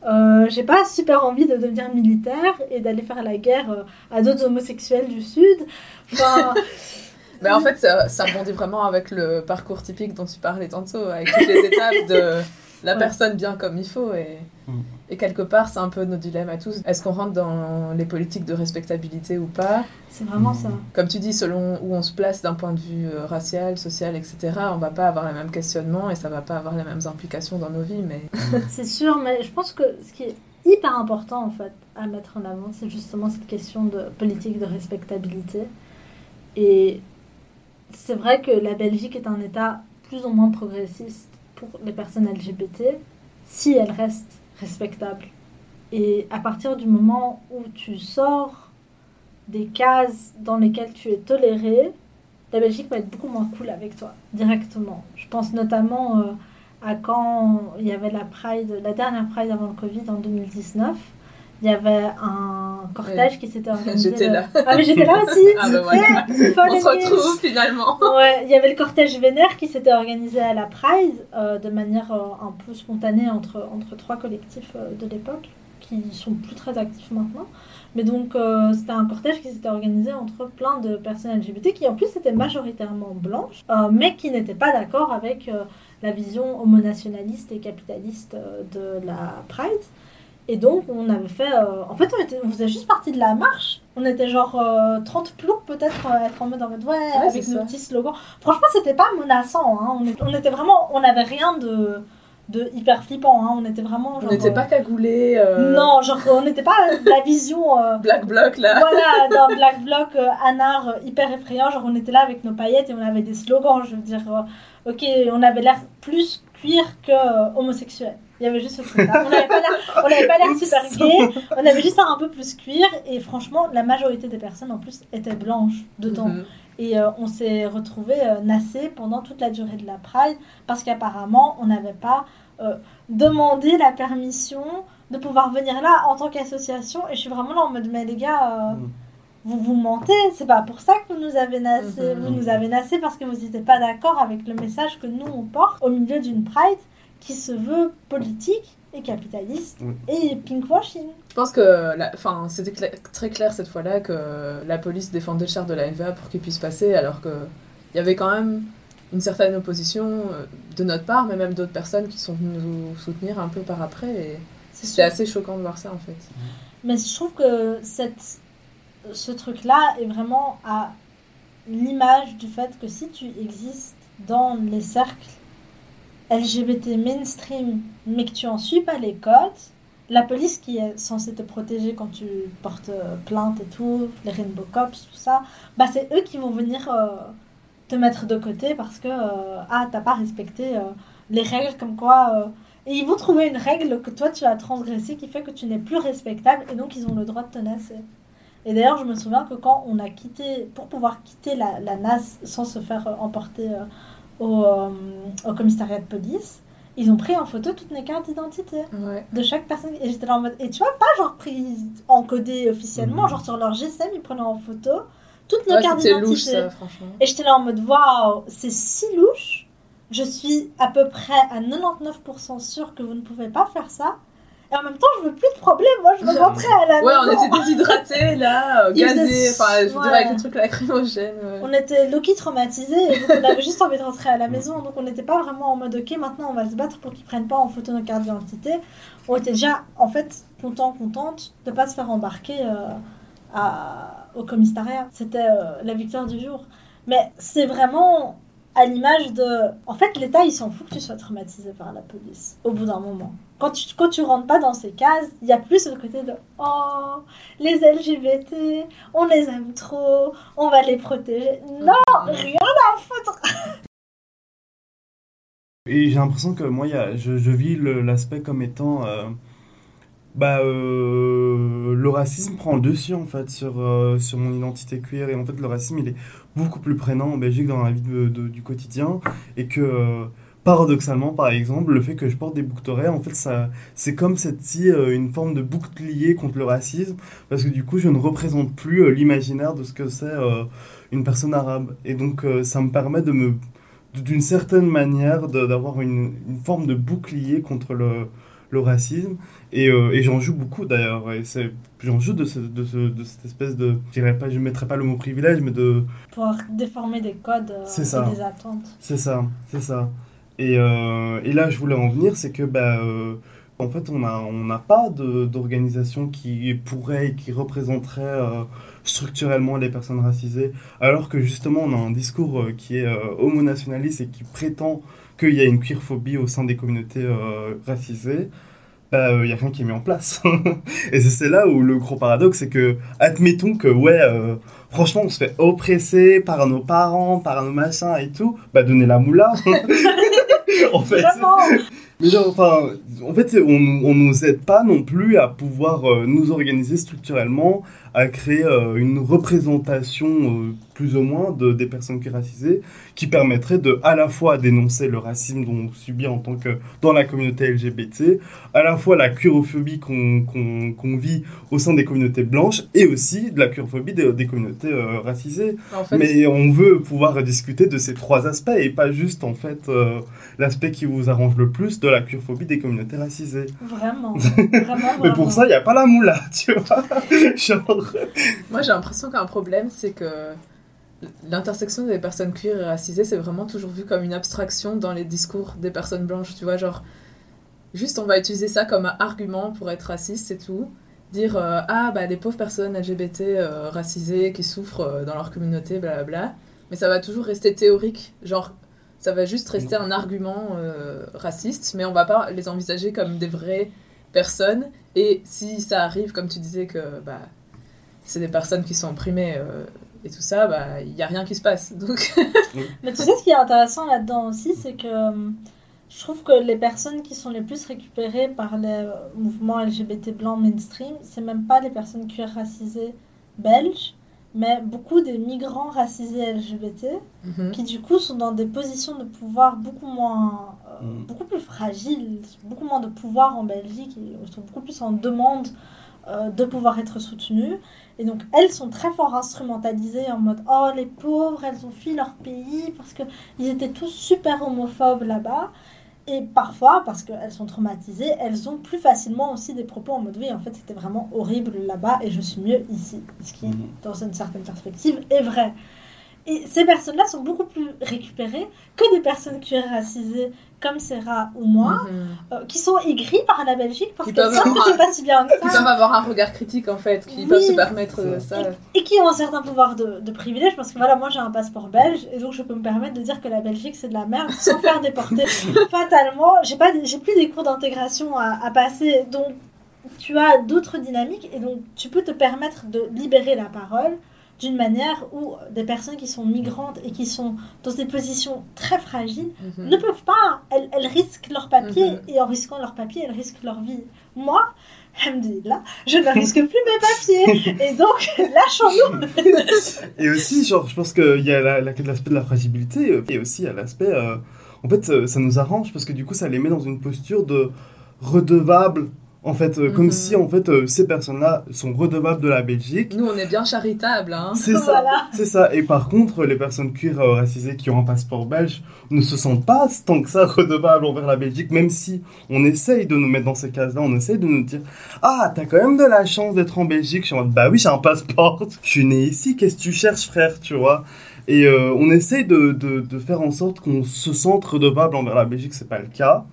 Euh, j'ai pas super envie de devenir militaire et d'aller faire la guerre euh, à d'autres homosexuels du Sud. Enfin, Mais en fait, ça, ça rebondit vraiment avec le parcours typique dont tu parlais tantôt, avec toutes les étapes de la Ouais. personne bien comme il faut. Et, Mm. et quelque part, c'est un peu nos dilemmes à tous. Est-ce qu'on rentre dans les politiques de respectabilité ou pas? C'est vraiment ça. Comme tu dis, selon où on se place d'un point de vue euh, racial, social, etc., on va pas avoir les mêmes questionnements et ça va pas avoir les mêmes implications dans nos vies. Mais C'est sûr, mais je pense que ce qui est hyper important en fait à mettre en avant, c'est justement cette question de politique de respectabilité. Et c'est vrai que la Belgique est un État plus ou moins progressiste pour les personnes LGBT si elles restent respectables. Et à partir du moment où tu sors des cases dans lesquelles tu es toléré, la Belgique va être beaucoup moins cool avec toi, directement. Je pense notamment euh, à quand il y avait la Pride, la dernière Pride avant le Covid en 2019. Il y avait un cortège qui s'était organisé. J'étais là. Ah, mais j'étais là aussi Ah, ben voilà. On se retrouve finalement. Ouais, il y avait le cortège vénère qui s'était organisé à la Pride euh, de manière euh, un peu spontanée entre, entre trois collectifs euh, de l'époque qui sont plus très actifs maintenant. Mais donc c'était un cortège qui s'était organisé entre plein de personnes LGBT qui en plus étaient majoritairement blanches, mais qui n'étaient pas d'accord avec la vision homonationaliste et capitaliste de la Pride. Et donc on avait fait... euh, en fait on, était, on faisait juste partie de la marche. On était genre euh, 30 ploucs peut-être euh, être en mode en mode ouais, avec nos ça. petits slogans. Franchement c'était pas menaçant. Hein. On, était vraiment... On n'avait rien de, de hyper flippant. Hein. On était vraiment... On n'était euh, pas cagoulés. euh, Non, genre on n'était pas la vision... euh, Black Bloc là. voilà, d'un black bloc euh, anard euh, hyper effrayant. Genre, on était là avec nos paillettes et on avait des slogans. Je veux dire, euh, ok, on avait l'air plus cuir que euh, homosexuel. Il y avait juste ce truc-là. On n'avait pas l'air- on n'avait pas l'air super gay. On avait juste un peu plus cuir. Et franchement, la majorité des personnes en plus étaient blanches dedans. Mhm. Et euh, on s'est retrouvés euh, nassés pendant toute la durée de la Pride parce qu'apparemment, on n'avait pas euh, demander la permission de pouvoir venir là en tant qu'association. Et je suis vraiment là en mode, mais les gars, euh, Mm. vous vous mentez, c'est pas pour ça que vous nous avez nassé. Mhm. Vous nous avez nassé parce que vous n'étiez pas d'accord avec le message que nous on porte au milieu d'une Pride qui se veut politique et capitaliste Oui. et pinkwashing. Je pense que enfin, c'était très clair cette fois-là que la police défendait le char de la NVA pour qu'il puisse passer, alors qu'il y avait quand même une certaine opposition euh, de notre part, mais même d'autres personnes qui sont venues nous soutenir un peu par après. C'était assez choquant de voir ça en fait. Mais je trouve que cette, ce truc-là est vraiment à l'image du fait que si tu existes dans les cercles LGBT mainstream, mais que tu en suis pas les codes, la police qui est censée te protéger quand tu portes euh, plainte et tout, les Rainbow Cops, tout ça, bah c'est eux qui vont venir euh, te mettre de côté parce que euh, ah t'as pas respecté euh, les règles comme quoi et ils vont trouver une règle que toi tu as transgressée qui fait que tu n'es plus respectable et donc ils ont le droit de te nasser. Et d'ailleurs, je me souviens que quand on a quitté, pour pouvoir quitter la, la NAS sans se faire emporter au, euh, au commissariat de police, ils ont pris en photo toutes mes cartes d'identité Ouais. de chaque personne. Et j'étais là en mode. Et tu vois, pas genre prise encodée officiellement, Mhm. genre sur leur GSM, ils prenaient en photo toutes nos Ouais, cartes c'était louche d'identité. ça, franchement. Et j'étais là en mode waouh, c'est si louche. Je suis à peu près à 99% sûre que vous ne pouvez pas faire ça. Et en même temps, je veux plus de problème. Moi, je veux rentrer à la Ouais, on était déshydratés là, gazés, enfin, je ouais. avec le truc lacrymogène. ouais. On était low-key traumatisés et donc on avait juste envie de rentrer à la maison. Donc on n'était pas vraiment en mode ok, maintenant on va se battre pour qu'ils prennent pas en photo nos cartes d'identité. On était déjà en fait content, contente de pas se faire embarquer euh, à- au commissariat. C'était euh, la victoire du jour. Mais c'est vraiment à l'image de. En fait, l'État il s'en fout que tu sois traumatisé par la police au bout d'un moment. Quand tu, quand tu rentres pas dans ces cases, il y a plus le côté de Oh, les LGBT, on les aime trop, on va les protéger. Non, rien à foutre. Et j'ai l'impression que moi, y a- je, je vis l'aspect comme étant. euh, bah, euh, le racisme prend le dessus en fait sur, euh, sur mon identité queer. Et en fait, le racisme il est beaucoup plus prégnant en Belgique dans la vie de- du quotidien. Et que. euh, Paradoxalement, par exemple, le fait que je porte des boucles d'oreilles, en fait, ça, c'est comme si euh, une forme de bouclier contre le racisme, parce que du coup, je ne représente plus l'imaginaire de ce que c'est une personne arabe. Et donc, ça me permet de me, d'une certaine manière, d'avoir une, une forme de bouclier contre le, le racisme. Et, euh, et j'en joue beaucoup d'ailleurs. Et c'est, j'en joue de, ce- de, ce- de cette espèce de, pas, je mettrais pas le mot privilège, mais de, Pour déformer des codes euh, C'est ça. et des attentes. c'est ça, c'est ça. Et, euh, et là, je voulais en venir, c'est que, bah, euh, en fait, on a, on n'a pas d'organisation qui pourrait et qui représenterait euh, structurellement les personnes racisées, alors que justement, on a un discours euh, qui est euh, homonationaliste et qui prétend qu'il y a une queerphobie au sein des communautés euh, racisées. Bah, il n'y a rien qui est mis en place. et c'est là où le gros paradoxe, c'est que, admettons que, ouais, euh, franchement, on se fait oppresser par nos parents, par nos machins et tout, bah, donnez la moula. en fait. Mais genre, enfin, en fait, on, on nous aide pas non plus à pouvoir euh, nous organiser structurellement, à créer euh, une représentation euh, plus ou moins de, des personnes racisées qui permettrait de à la fois dénoncer le racisme dont on subit en tant que dans la communauté LGBT, à la fois la curophobie qu'on qu'on qu'on vit au sein des communautés blanches et aussi de la curophobie des, des communautés euh, racisées. En fait, Mais on veut pouvoir discuter de ces trois aspects et pas juste en fait euh, l'aspect qui vous arrange le plus de la curophobie des communautés racisées. Vraiment. Vraiment, Mais pour ça, il n'y a pas la moula, tu vois. Genre, Moi, j'ai l'impression qu'un problème, c'est que l'intersection des personnes queer et racisées, c'est vraiment toujours vu comme une abstraction dans les discours des personnes blanches, tu vois, genre, juste on va utiliser ça comme argument pour être raciste, c'est tout. Dire, euh, ah, bah, les pauvres personnes LGBT euh, racisées qui souffrent euh, dans leur communauté, blablabla. Mais ça va toujours rester théorique, genre, ça va juste rester un argument raciste, mais on va pas les envisager comme des vraies personnes. Et si ça arrive, comme tu disais, que, bah, c'est des personnes qui sont opprimées et tout ça, bah il y a rien qui se passe. Donc Mais tu sais, ce qui est intéressant là-dedans aussi, c'est que euh, je trouve que les personnes qui sont les plus récupérées par les euh, mouvements LGBT blancs mainstream, c'est même pas les personnes cuir racisées belges, mais beaucoup des migrants racisés LGBT Mhm. qui du coup sont dans des positions de pouvoir beaucoup moins, euh, Mm. beaucoup plus fragiles, beaucoup moins de pouvoir en Belgique, et sont beaucoup plus en demande euh, de pouvoir être soutenues. Et donc elles sont très fort instrumentalisées en mode oh les pauvres, elles ont fui leur pays parce que ils étaient tous super homophobes là-bas. Et parfois, parce qu'elles sont traumatisées, elles ont plus facilement aussi des propos en mode oui, en fait c'était vraiment horrible là-bas et je suis mieux ici. Ce qui, Mhm. dans une certaine perspective, est vrai. Et ces personnes-là sont beaucoup plus récupérées que des personnes cuir racisées comme Sarah ou moi, Mhm. euh, qui sont aigries par la Belgique parce Qui qu'elles savent que c'est pas si bien que Qui ça. peuvent avoir un regard critique en fait, qui Oui. peuvent se permettre euh, Ça. Et qui ont un certain pouvoir de, de privilège parce que voilà, moi j'ai un passeport belge et donc je peux me permettre de dire que la Belgique c'est de la merde sans faire déporter fatalement. J'ai pas, j'ai plus des cours d'intégration à, à passer donc tu as d'autres dynamiques et donc tu peux te permettre de libérer la parole d'une manière où des personnes qui sont migrantes et qui sont dans des positions très fragiles Mhm. ne peuvent pas, elles, elles risquent leur papier Mhm. et en risquant leur papier, elles risquent leur vie. Moi, là, je ne risque plus mes papiers et donc lâchons-nous. Et aussi, genre, je pense qu'il y a la- la- l'aspect de la fragilité, euh, et aussi a l'aspect. euh, en fait, euh, ça nous arrange parce que du coup, ça les met dans une posture de redevable. En fait, euh, comme Mhm. si en fait euh, ces personnes-là sont redevables de la Belgique. Nous on est bien charitables, hein. C'est ça, Voilà. c'est ça. Et par contre, les personnes cuir euh, racisées qui ont un passeport belge ne se sentent pas tant que ça redevables envers la Belgique, même si on essaye de nous mettre dans ces cases-là, on essaye de nous dire Ah, t'as quand même de la chance d'être en Belgique. Je suis en mode Bah oui, j'ai un passeport. Je suis né ici, qu'est-ce que tu cherches, frère, tu vois? Et euh, on essaye de, de, de faire en sorte qu'on se sente redevable envers la Belgique, c'est pas le cas.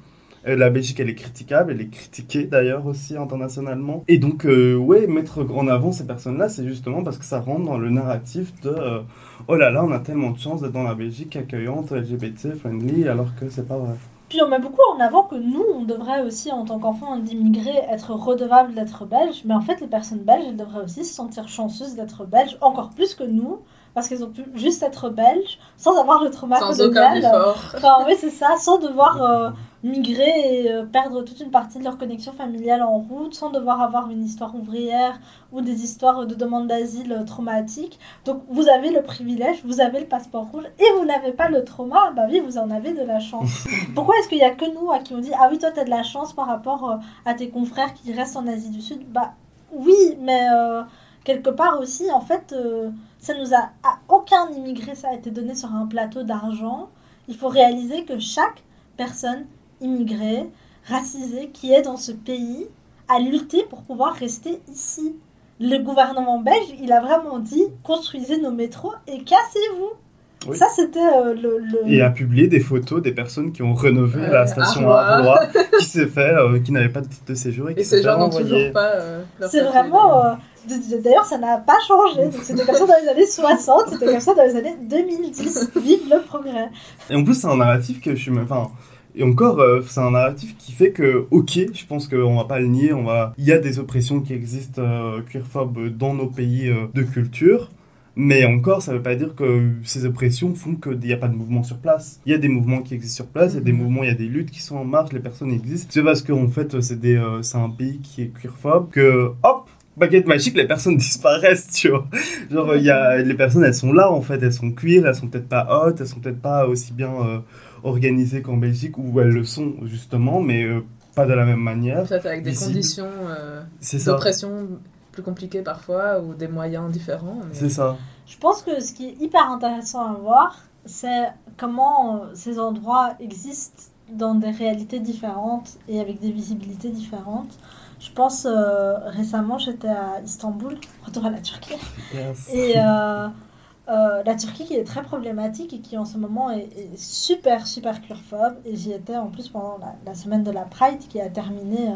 Euh, La Belgique, elle est critiquable, elle est critiquée d'ailleurs aussi internationalement. Et donc, euh, ouais, mettre en avant ces personnes-là, c'est justement parce que ça rentre dans le narratif de euh, oh là là, on a tellement de chance d'être dans la Belgique accueillante, LGBT, friendly, alors que c'est pas vrai. Puis on met beaucoup en avant que nous, on devrait aussi, en tant qu'enfants d'immigrés, être redevables d'être belges. Mais en fait, les personnes belges, elles devraient aussi se sentir chanceuses d'être belges, encore plus que nous, parce qu'elles ont pu juste être belges, sans avoir le trauma Sans aucun colonial. effort. Enfin, oui, c'est ça, sans devoir euh, migrer et euh, perdre toute une partie de leur connexion familiale en route, sans devoir avoir une histoire ouvrière ou des histoires de demande d'asile euh, traumatiques. Donc, vous avez le privilège, vous avez le passeport rouge et vous n'avez pas le trauma. Bah oui, vous en avez de la chance. Pourquoi est-ce qu'il y a que nous à qui on dit Ah oui, toi, t'as de la chance par rapport euh, à tes confrères qui restent en Asie du Sud? Bah oui, mais euh, quelque part aussi, en fait, euh, ça nous a. À aucun immigré, ça a été donné sur un plateau d'argent. Il faut réaliser que chaque personne immigrée, racisée, qui est dans ce pays, a lutté pour pouvoir rester ici. Le gouvernement belge, il a vraiment dit construisez nos métros et cassez-vous. Oui. Ça, c'était euh, le. le- Et a publié des photos des personnes qui ont rénové Euh, la station Arlois. Arlois, qui s'est fait, euh, qui n'avait pas de titre de séjour et qui Et s'est ces fait gens n'ont renvoyer. toujours pas. euh, leur C'est vraiment. D'ailleurs, ça n'a pas changé. C'était comme ça dans les années 60, c'était comme ça dans les années 2010. Vive le progrès. Et en plus, c'est un narratif que je suis. Enfin, et encore, euh, c'est un narratif qui fait que, ok, je pense qu'on va pas le nier, on va... il y a des oppressions qui existent euh, queerphobes dans nos pays euh, de culture. Mais encore, ça veut pas dire que ces oppressions font qu'il n'y a pas de mouvement sur place. Il y a des mouvements qui existent sur place, il y a des Mhm. mouvements, il y a des luttes qui sont en marche, les personnes existent. C'est parce qu'en fait, c'est euh, c'est un pays qui est queerphobe que, hop, baguette magique, les personnes disparaissent, tu vois. Genre, il y a, les personnes, elles sont là, en fait, elles sont queer, elles sont peut-être pas hautes, elles sont peut-être pas aussi bien euh, organisées qu'en Belgique, où elles le sont, justement, mais euh, pas de la même manière. Peut-être avec des Visible. conditions euh, ça. d'oppression plus compliquées parfois ou des moyens différents. mais- C'est ça. Je pense que ce qui est hyper intéressant à voir, c'est comment euh, ces endroits existent dans des réalités différentes et avec des visibilités différentes. Je pense euh, récemment, j'étais à Istanbul, retour à la Turquie. Yes. Et euh, euh, la Turquie qui est très problématique et qui en ce moment est, est super, super queerphobe. Et j'y étais en plus pendant la, la semaine de la Pride qui a terminé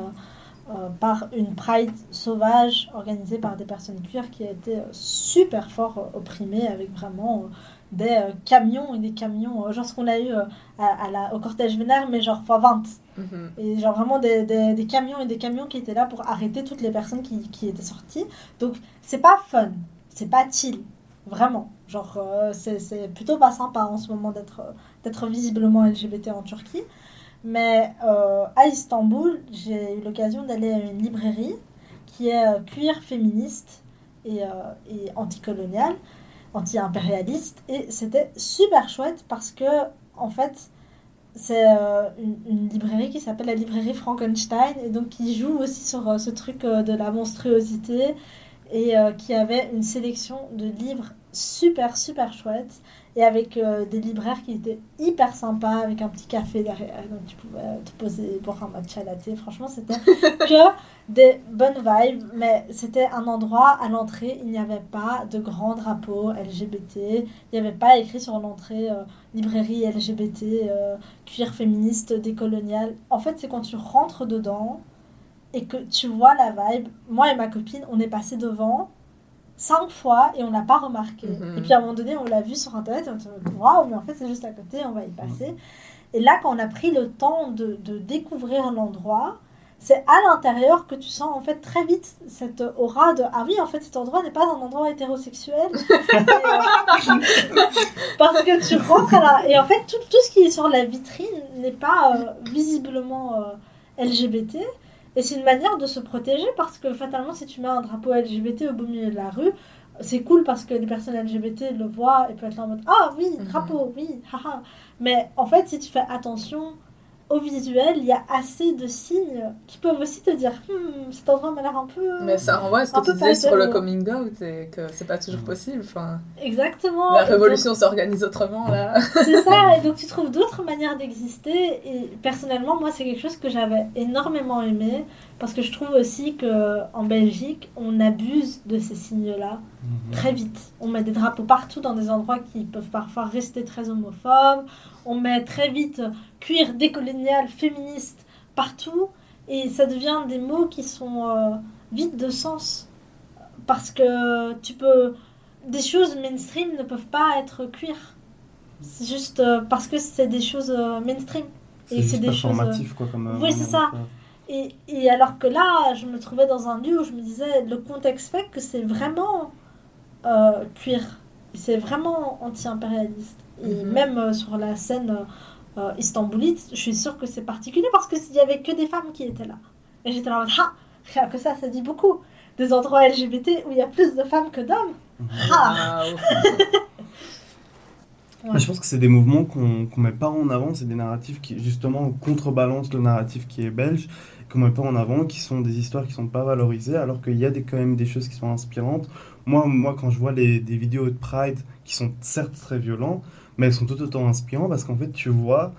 par une Pride sauvage organisée par des personnes queer qui a été super fort opprimée avec vraiment des camions et des camions, genre ce qu'on a eu à, à la, au cortège vénère, mais genre fois 20. Mhm. Et genre vraiment des, des, camions et des camions qui étaient là pour arrêter toutes les personnes qui, qui étaient sorties. Donc c'est pas fun, c'est pas chill, vraiment. Genre euh, c'est plutôt pas sympa en ce moment d'être visiblement LGBT en Turquie. Mais euh, à Istanbul, j'ai eu l'occasion d'aller à une librairie qui est euh, queer féministe et, euh, et anticolonial, anti-impérialiste. Et c'était super chouette parce que, en fait, c'est euh, une, librairie qui s'appelle la librairie Frankenstein et donc qui joue aussi sur euh, ce truc euh, de la monstruosité et qui avait une sélection de livres super super chouettes et avec euh, des libraires qui étaient hyper sympas avec un petit café derrière donc tu pouvais te poser boire un matcha latte. Franchement c'était que des bonnes vibes mais c'était un endroit à l'entrée il n'y avait pas de grand drapeau LGBT il n'y avait pas écrit sur l'entrée euh, librairie LGBT euh, cuir féministe décolonial. En fait c'est quand tu rentres dedans et que tu vois la vibe. Moi et ma copine on est passé devant cinq fois et on l'a pas remarqué. Mhm. Et puis à un moment donné, on l'a vu sur internet et on s'est dit waouh, mais en fait c'est juste à côté, on va y passer. Et là, quand on a pris le temps de, de découvrir l'endroit, c'est à l'intérieur que tu sens en fait très vite cette aura de ah oui, en fait cet endroit n'est pas un endroit hétérosexuel. Euh, parce que tu rentres à la... Et en fait, tout, tout ce qui est sur la vitrine n'est pas euh, visiblement euh, LGBT. Et c'est une manière de se protéger parce que fatalement, si tu mets un drapeau LGBT au beau milieu de la rue, c'est cool parce que les personnes LGBT le voient et peuvent être là en mode Ah oui, Mhm. drapeau, oui, haha. Mais en fait, si tu fais attention au visuel, il y a assez de signes qui peuvent aussi te dire Hmm, cet endroit m'a l'air un peu. Mais ça renvoie à ce Un que tu peu disais sur le coming out et que c'est pas toujours possible. Enfin, Exactement. la révolution s'organise autrement là. C'est ça, et donc tu trouves d'autres manières d'exister. Et personnellement, moi, c'est quelque chose que j'avais énormément aimé parce que je trouve aussi que en Belgique, on abuse de ces signes-là Mhm. très vite. On met des drapeaux partout dans des endroits qui peuvent parfois rester très homophobes. On met très vite cuir décolonial, féministe partout. Et ça devient des mots qui sont euh, vides de sens. Parce que tu peux. Des choses mainstream ne peuvent pas être cuir. C'est juste euh, parce que c'est des choses euh, mainstream. C'est Et c'est des choses, performatif, quoi, comme. euh, Oui, c'est ça. Et, et alors que là, je me trouvais dans un lieu où je me disais, le contexte fait que c'est vraiment euh, cuir. C'est vraiment anti-impérialiste. Et Mhm. même euh, sur la scène euh, istanbulite, je suis sûre que c'est particulier parce qu'il n'y avait que des femmes qui étaient là. Et j'étais là en mode, ah, rien que ça, ça dit beaucoup. Des endroits LGBT où il y a plus de femmes que d'hommes. Ah. Ouais. Mais je pense que c'est des mouvements qu'on qu'on met pas en avant, c'est des narratifs qui justement contrebalancent le narratif qui est belge, qu'on met pas en avant, qui sont des histoires qui sont pas valorisées, alors qu'il y a des, quand même des choses qui sont inspirantes. Moi, moi quand je vois les, des vidéos de Pride qui sont certes très violents, mais elles sont tout autant inspirantes parce qu'en fait tu vois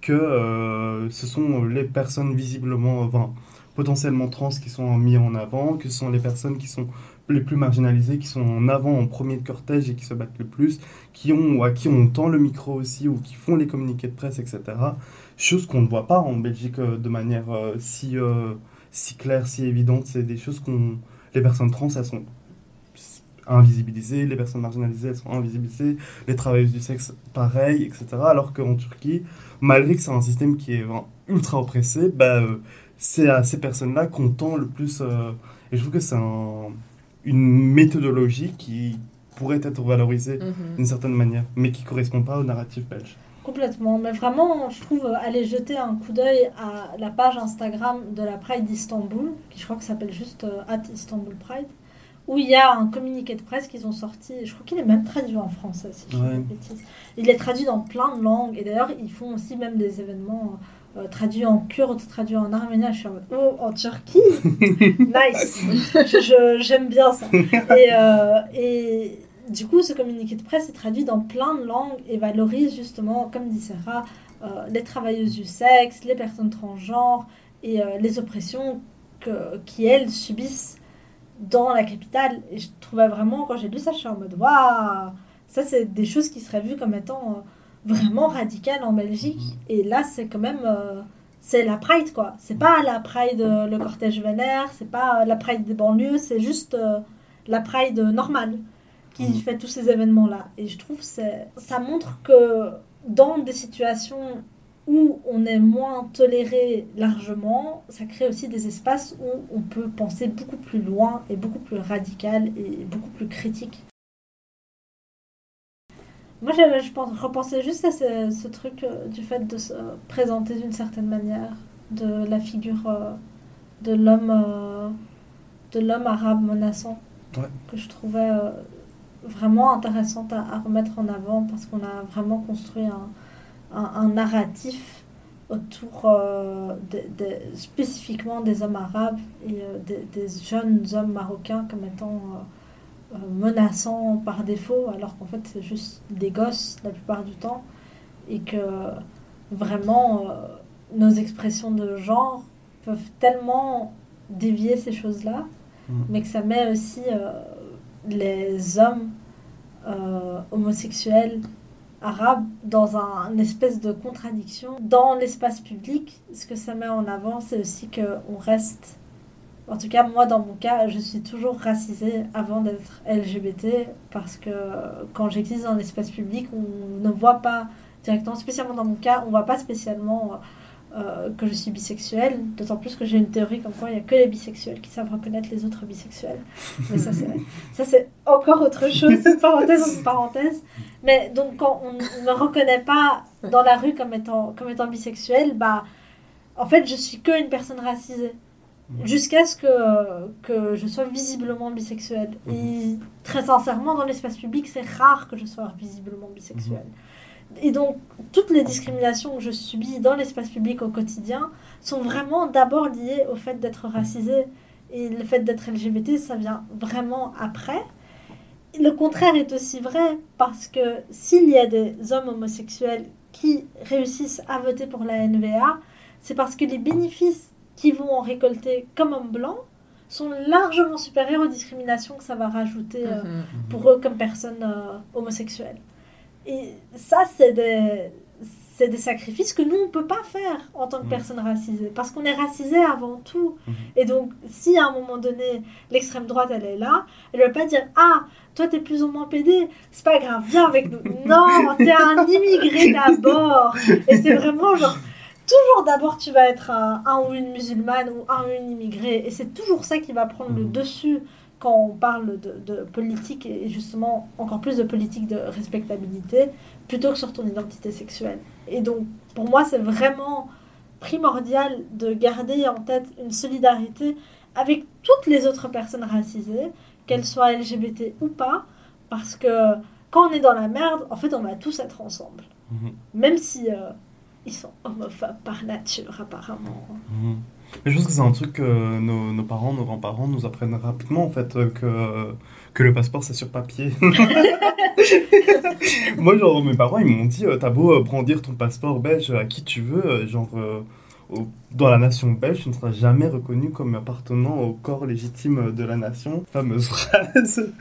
que euh, ce sont les personnes visiblement, enfin, potentiellement trans qui sont mis en avant, que ce sont les personnes qui sont les plus marginalisées, qui sont en avant, en premier de cortège et qui se battent le plus, qui ont, à qui on tend le micro aussi, ou qui font les communiqués de presse, etc. Chose qu'on ne voit pas en Belgique euh, de manière euh, si, euh, si claire, si évidente. C'est des choses qu'on... Les personnes trans, elles sont invisibilisées, les personnes marginalisées, elles sont invisibilisées, les travailleuses du sexe, pareil, etc. Alors qu'en Turquie, malgré que c'est un système qui est ultra oppressé, bah, c'est à ces personnes-là qu'on tend le plus... euh, et je trouve que c'est un- une méthodologie qui pourrait être valorisée Mhm. d'une certaine manière, mais qui correspond pas au narratif belge. Complètement, mais vraiment, je trouve, aller jeter un coup d'œil à la page Instagram de la Pride d'Istanbul, qui je crois que s'appelle juste euh, at Istanbul Pride, où il y a un communiqué de presse qu'ils ont sorti, je crois qu'il est même traduit en français, si je de Ouais. bêtises. Il est traduit dans plein de langues, et d'ailleurs, ils font aussi même des événements euh, traduits en kurde, traduits en arménien, je suis en mode, oh, en Turquie Nice J'aime bien ça. Et, euh, et du coup, ce communiqué de presse est traduit dans plein de langues et valorise justement, comme dit Sarah, euh, les travailleuses du sexe, les personnes transgenres et euh, les oppressions que, qui, elles, subissent dans la capitale. Et je trouvais vraiment, quand j'ai lu ça, je suis en mode waouh Ça, c'est des choses qui seraient vues comme étant euh, vraiment radicales en Belgique. Et là, c'est quand même. c'est la Pride, quoi. C'est pas la Pride, le cortège vénère, c'est pas la Pride des banlieues, c'est juste la Pride normale qui Mhm. fait tous ces événements-là. Et je trouve que ça montre que dans des situations où on est moins toléré largement, ça crée aussi des espaces où on peut penser beaucoup plus loin et beaucoup plus radical et beaucoup plus critique. Moi, j'avais- je pense, repensais juste à ce, ce truc euh, du fait de se présenter d'une certaine manière, de la figure euh, de l'homme euh, de l'homme arabe menaçant Ouais. que je trouvais vraiment intéressante à, à remettre en avant parce qu'on a vraiment construit un, un- un narratif autour euh, spécifiquement des hommes arabes et euh, des, des jeunes hommes marocains comme étant euh, euh, menaçants par défaut alors qu'en fait c'est juste des gosses la plupart du temps et que vraiment nos expressions de genre peuvent tellement dévier ces choses-là Mhm. mais que ça met aussi les hommes euh, homosexuels arabes dans un, une espèce de contradiction. Dans l'espace public, ce que ça met en avant, c'est aussi qu'on reste, en tout cas moi dans mon cas, je suis toujours racisée avant d'être LGBT parce que quand j'existe dans l'espace public, on ne voit pas directement, spécialement dans mon cas, on voit pas spécialement euh, que je suis bisexuelle, d'autant plus que j'ai une théorie comme quoi il n'y a que les bisexuels qui savent reconnaître les autres bisexuels. Mais ça, c'est, ça, c'est encore autre chose, parenthèse en parenthèse. Mais donc, quand on ne me reconnaît pas dans la rue comme étant, comme étant bisexuelle, bah, en fait, je suis que une personne racisée. Jusqu'à ce que, que je sois visiblement bisexuelle. Et très sincèrement, dans l'espace public, c'est rare que je sois visiblement bisexuelle. Et donc, toutes les discriminations que je subis dans l'espace public au quotidien sont vraiment d'abord liées au fait d'être racisée. Et le fait d'être LGBT, ça vient vraiment après. Le contraire est aussi vrai, parce que s'il y a des hommes homosexuels qui réussissent à voter pour la NVA, c'est parce que les bénéfices qu'ils vont en récolter comme hommes blancs sont largement supérieurs aux discriminations que ça va rajouter euh, Mhm. pour eux comme personnes euh, homosexuelles. Et ça, c'est des, c'est des sacrifices que nous, on ne peut pas faire en tant que Mhm. personne racisée, parce qu'on est racisé avant tout. Mhm. Et donc, si à un moment donné, l'extrême droite, elle est là, elle ne va pas dire « Ah, toi, t'es plus ou moins pédé, c'est pas grave, viens avec nous. » Non, t'es un immigré d'abord. Et c'est vraiment genre... Toujours d'abord, tu vas être un, un ou une musulmane ou un ou une immigrée. Et c'est toujours ça qui va prendre le Mhm. dessus quand on parle de, de politique et justement encore plus de politique de respectabilité plutôt que sur ton identité sexuelle. Et donc, pour moi, c'est vraiment primordial de garder en tête une solidarité avec toutes les autres personnes racisées, qu'elles soient LGBT ou pas, parce que quand on est dans la merde, en fait, on va tous être ensemble. Mhm. Même si euh, ils sont homophobes par nature, apparemment. Mhm. Mais je pense que c'est un truc que nos, nos parents, nos grands-parents nous apprennent rapidement en fait euh, que, que le passeport c'est sur papier. Moi genre mes parents ils m'ont dit t'as beau brandir ton passeport belge à qui tu veux, euh, genre euh, dans la nation belge tu ne seras jamais reconnu comme appartenant au corps légitime de la nation. Fameuse phrase.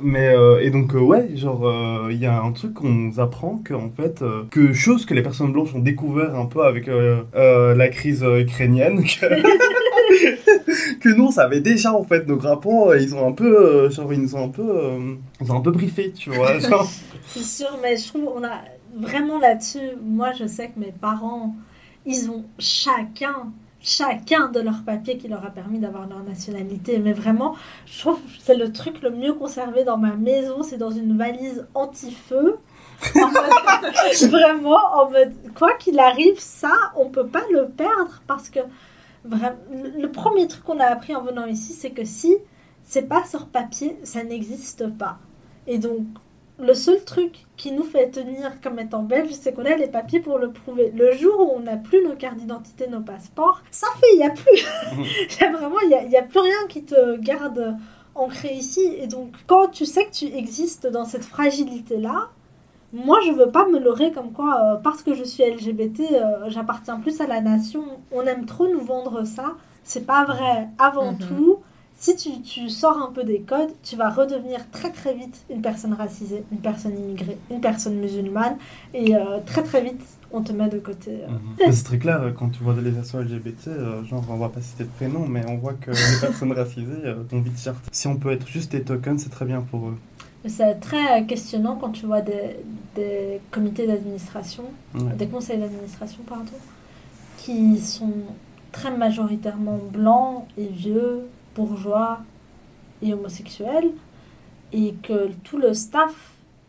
Mais euh, et donc euh, ouais genre euh, il y a un truc qu'on apprend que en fait que chose que les personnes blanches ont découvert un peu avec la crise ukrainienne que, nous on savait déjà en fait nos grands ils ont un peu genre ils nous ont un peu ils ont un peu briefé tu vois genre C'est sûr, mais je trouve on a vraiment là-dessus. Moi, je sais que mes parents, ils ont chacun, chacun de leurs papiers qui leur a permis d'avoir leur nationalité. Mais vraiment, je trouve que c'est le truc le mieux conservé dans ma maison. C'est dans une valise anti-feu. Vraiment, quoi qu'il arrive, ça, on peut pas le perdre parce que le premier truc qu'on a appris en venant ici, c'est que si c'est pas sur papier, ça n'existe pas. Et donc, le seul truc qui nous fait tenir comme étant belge, c'est qu'on a les papiers pour le prouver. Le jour où on n'a plus nos cartes d'identité, nos passeports, ça fait, il n'y a plus. Il y a vraiment, il n'y a, il y a plus rien qui te garde ancré ici. Et donc, quand tu sais que tu existes dans cette fragilité-là, moi, je veux pas me leurrer comme quoi, euh, parce que je suis LGBT, euh, j'appartiens plus à la nation. On aime trop nous vendre ça. C'est pas vrai. Avant Mhm. tout, si tu, tu sors un peu des codes, tu vas redevenir très très vite une personne racisée, une personne immigrée, une personne musulmane. Et euh, très très vite, on te met de côté. euh. Mais c'est très clair quand tu vois des associations LGBT euh, genre on va pas citer de prénom mais on voit que les personnes racisées euh, ont vite sorti si on peut être juste des tokens c'est très bien pour eux C'est très questionnant quand tu vois des, des comités d'administration, Ouais. des conseils d'administration, pardon, qui sont très majoritairement blancs et vieux, bourgeois et homosexuels, et que tout le staff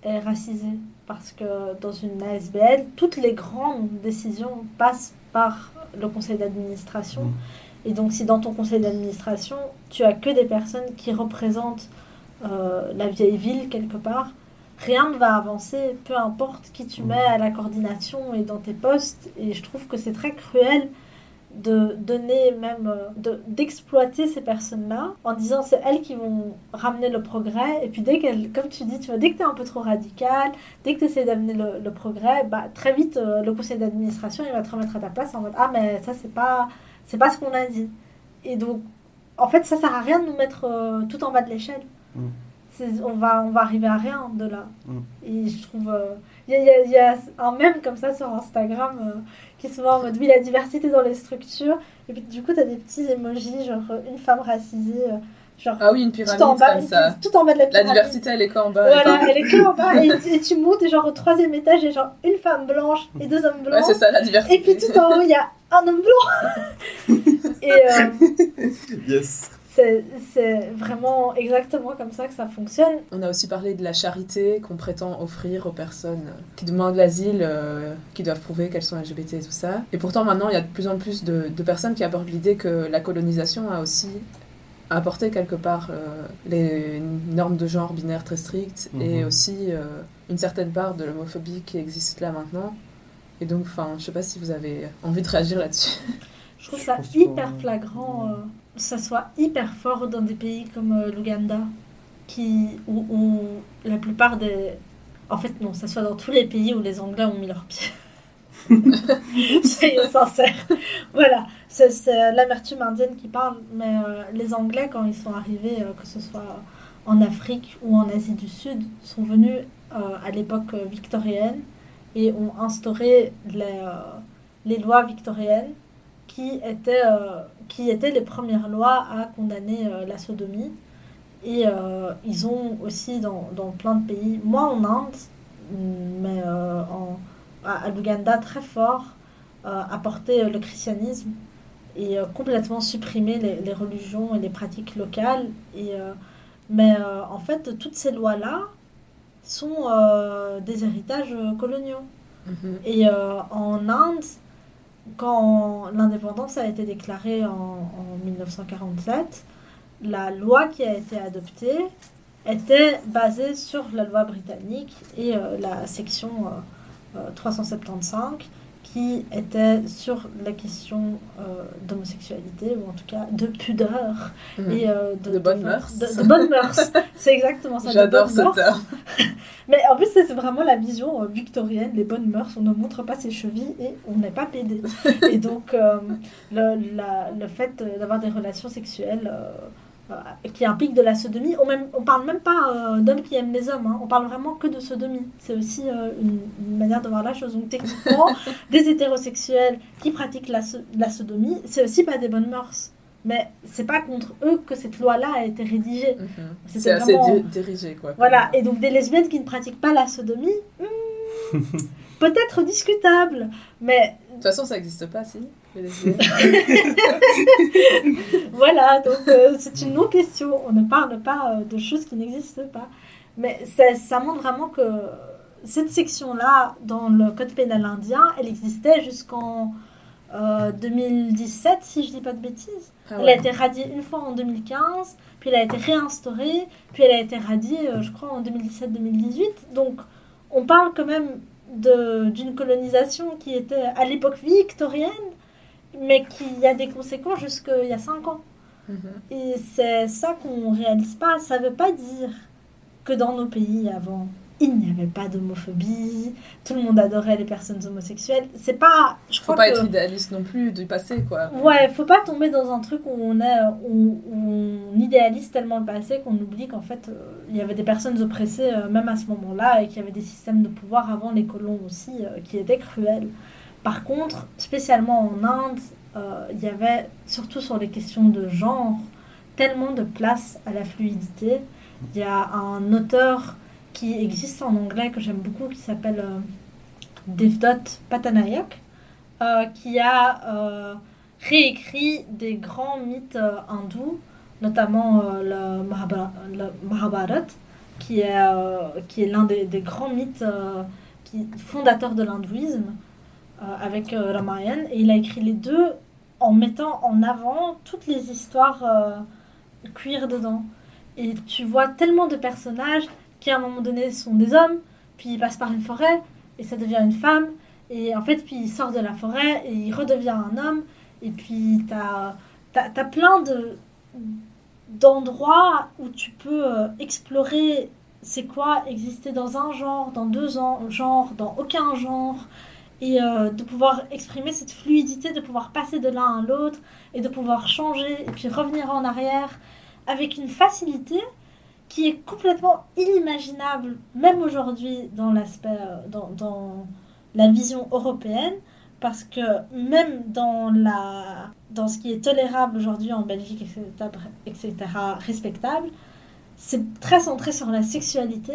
est racisé. Parce que dans une ASBL, toutes les grandes décisions passent par le conseil d'administration. Mm. Et donc, si dans ton conseil d'administration, tu as que des personnes qui représentent euh, la vieille ville quelque part, rien ne va avancer, peu importe qui tu mets à la coordination et dans tes postes. Et je trouve que c'est très cruel de donner même, euh, de- d'exploiter ces personnes-là en disant c'est elles qui vont ramener le progrès. Et puis dès qu'elles, comme tu dis, tu vois, dès que tu es un peu trop radical, dès que tu essaies d'amener le, le progrès, bah, très vite euh, le conseil d'administration il va te remettre à ta place en mode ah mais ça c'est pas, c'est pas ce qu'on a dit. Et donc en fait ça sert à rien de nous mettre euh, tout en bas de l'échelle. Mm. On va, on va arriver à rien de là. Mm. Et je trouve. euh, Il y, a, il y il y a un mème comme ça sur Instagram euh, qui est souvent en mode oui, la diversité dans les structures. Et puis du coup, tu as des petits emojis, genre euh, une femme racisée, euh, genre Ah oui, une tout, pyramide en bas, comme ça. tout en bas de la La pyramide. diversité, elle est qu'en bas. et Voilà, elle est que en bas. Et, et tu montes, et genre au troisième étage, il y a genre une femme blanche et deux hommes Ouais, blancs. c'est ça la diversité. et puis tout en haut, il y a un homme blanc. et. euh, Yes. C'est vraiment exactement comme ça que ça fonctionne. On a aussi parlé de la charité qu'on prétend offrir aux personnes qui demandent l'asile, euh, qui doivent prouver qu'elles sont LGBT et tout ça. Et pourtant, maintenant, il y a de plus en plus de, de personnes qui abordent l'idée que la colonisation a aussi apporté quelque part euh, les normes de genre binaires très strictes et Mhm. aussi euh, une certaine part de l'homophobie qui existe là maintenant. Et donc, enfin, je sais pas si vous avez envie de réagir là-dessus. Je trouve ça Je hyper flagrant, euh, ça soit hyper fort dans des pays comme euh, l'Ouganda, qui, où, où la plupart des... En fait, non, ça soit dans tous les pays où les Anglais ont mis leurs pieds. Soyons sincères. Voilà, c'est l'amertume indienne qui parle, mais euh, les Anglais, quand ils sont arrivés, euh, que ce soit en Afrique ou en Asie du Sud, sont venus à l'époque victorienne et ont instauré les, les lois victoriennes qui étaient, qui étaient les premières lois à condamner euh, la sodomie. Et euh, ils ont aussi dans, dans plein de pays, moi en Inde, mais euh, en, à, l'Ouganda très fort, euh, apporté le christianisme et complètement supprimé les, les religions et les pratiques locales. Et, mais en fait, toutes ces lois-là sont des héritages coloniaux. Et euh, en Inde, quand l'indépendance a été déclarée en, en 1947, la loi qui a été adoptée était basée sur la loi britannique et euh, la section euh, euh, 375 qui était sur la question euh, d'homosexualité ou en tout cas de pudeur Mhm. et euh, de, De bonnes mœurs. de, de bonnes mœurs c'est exactement ça J'adore ce terme. Mais en plus, c'est vraiment la vision euh, victorienne, les bonnes mœurs, on ne montre pas ses chevilles et on n'est pas pédé. et donc, euh, le, la- le fait d'avoir des relations sexuelles qui impliquent de la sodomie, on, même, on parle même pas euh, d'hommes qui aiment les hommes, hein, on parle vraiment que de sodomie. C'est aussi euh, une, une manière de voir la chose. Donc, techniquement, des hétérosexuels qui pratiquent la, so- la sodomie, c'est aussi pas des bonnes mœurs. Mais c'est pas contre eux que cette loi-là a été rédigée. Mhm. C'est assez vraiment- di- dirigé, quoi. Voilà, et donc des lesbiennes qui ne pratiquent pas la sodomie, hmm, peut-être discutable, mais De toute façon, ça n'existe pas, si voilà, donc euh, c'est une non-question. On ne parle pas euh, de choses qui n'existent pas. Mais ça, ça montre vraiment que cette section-là, dans le code pénal indien, elle existait jusqu'en euh, 2017, si je dis pas de bêtises. Ah Elle a été radiée une fois en 2015, puis elle a été réinstaurée, puis elle a été radiée, euh, je crois, en 2017-2018. Donc, on parle quand même de- d'une colonisation qui était à l'époque victorienne, mais qui a des conséquences jusqu'il y a 5 ans. Mhm. Et c'est ça qu'on réalise pas. Ça veut pas dire que dans nos pays avant, il n'y avait pas d'homophobie, tout le monde adorait les personnes homosexuelles. C'est pas. Je Faut crois pas que... être idéaliste non plus du passé, quoi. Ouais, faut pas tomber dans un truc où on, est, où, où on idéalise tellement le passé qu'on oublie qu'en fait, euh, il y avait des personnes oppressées euh, même à ce moment-là et qu'il y avait des systèmes de pouvoir avant les colons aussi euh, qui étaient cruels. Par contre, spécialement en Inde, il y avait, surtout sur les questions de genre, tellement de place à la fluidité. Il y a un auteur qui existe en anglais que j'aime beaucoup qui s'appelle euh, Devdutt Patanayak, euh, qui a euh, réécrit des grands mythes euh, hindous, notamment le, Mahabha- le Mahabharat, qui est, qui est l'un des, grands mythes qui, fondateurs de l'hindouisme, avec Ramayana. Et il a écrit les deux en mettant en avant toutes les histoires queer dedans. Et tu vois tellement de personnages qui à un moment donné sont des hommes, puis ils passent par une forêt et ça devient une femme. Et en fait, puis il sort de la forêt et il redevient un homme. Et puis t'as as, plein de d'endroits où tu peux euh, explorer c'est quoi exister dans un genre, dans deux genres, dans aucun genre, et euh, de pouvoir exprimer cette fluidité, de pouvoir passer de l'un à l'autre, et de pouvoir changer, et puis revenir en arrière, avec une facilité qui est complètement inimaginable, même aujourd'hui, dans l'aspect, euh, dans, dans, la vision européenne, parce que même dans, la, dans ce qui est tolérable aujourd'hui en Belgique, etc., etc., respectable, c'est très centré sur la sexualité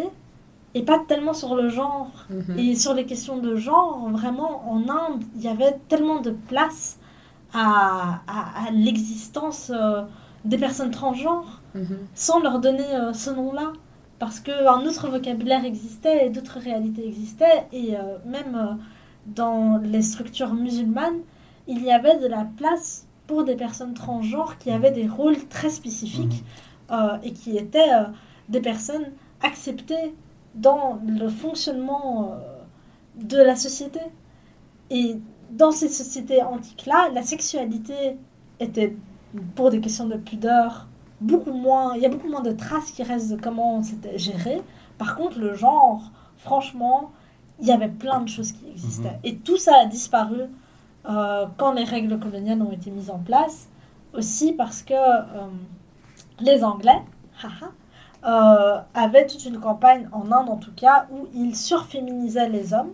et pas tellement sur le genre. Mhm. Et sur les questions de genre, vraiment, en Inde, il y avait tellement de place à, à, l'existence euh, des personnes transgenres mhm. sans leur donner euh, ce nom-là. Parce qu'un autre vocabulaire existait et d'autres réalités existaient. Et euh, même dans les structures musulmanes, il y avait de la place pour des personnes transgenres qui avaient des rôles très spécifiques. Mhm. Euh, et qui étaient euh, des personnes acceptées dans le fonctionnement euh, de la société. Et dans ces sociétés antiques-là, la sexualité était, pour des questions de pudeur, beaucoup moins. Il y a beaucoup moins de traces qui restent de comment c'était géré. Par contre, le genre, franchement, il y avait plein de choses qui existaient. Mhm. Et tout ça a disparu quand les règles coloniales ont été mises en place. Aussi parce que les Anglais euh, avaient toute une campagne, en Inde en tout cas, où ils surféminisaient les hommes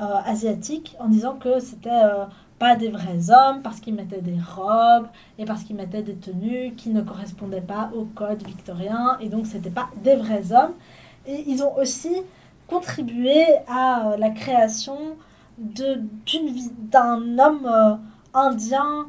euh, asiatiques en disant que c'était euh, pas des vrais hommes parce qu'ils mettaient des robes et parce qu'ils mettaient des tenues qui ne correspondaient pas au code victorien et donc c'était pas des vrais hommes. Et ils ont aussi contribué à la création d'un homme indien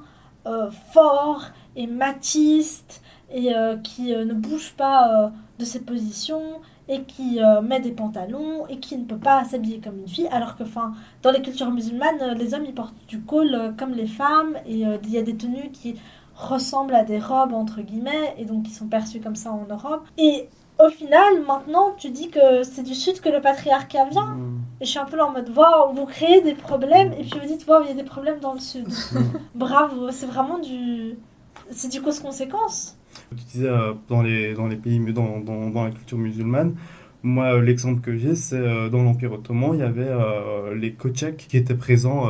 fort et matiste et euh, qui euh, ne bouge pas euh, de ses positions et qui met des pantalons et qui ne peut pas s'habiller comme une fille alors que enfin dans les cultures musulmanes les hommes ils portent du col comme les femmes et il y a des tenues qui ressemblent à des robes entre guillemets et donc qui sont perçues comme ça en Europe et au final, maintenant, tu dis que c'est du sud que le patriarcat vient. Mm. Et je suis un peu là en mode, waouh, vous créez des problèmes. Et puis vous dites, waouh, il y a des problèmes dans le sud. Bravo, c'est vraiment du. C'est du cause-conséquence. Tu disais euh, dans, les, dans les pays, dans, la culture musulmane, moi, l'exemple que j'ai, c'est euh, dans l'Empire ottoman, il y avait euh, les Kocheks qui étaient présents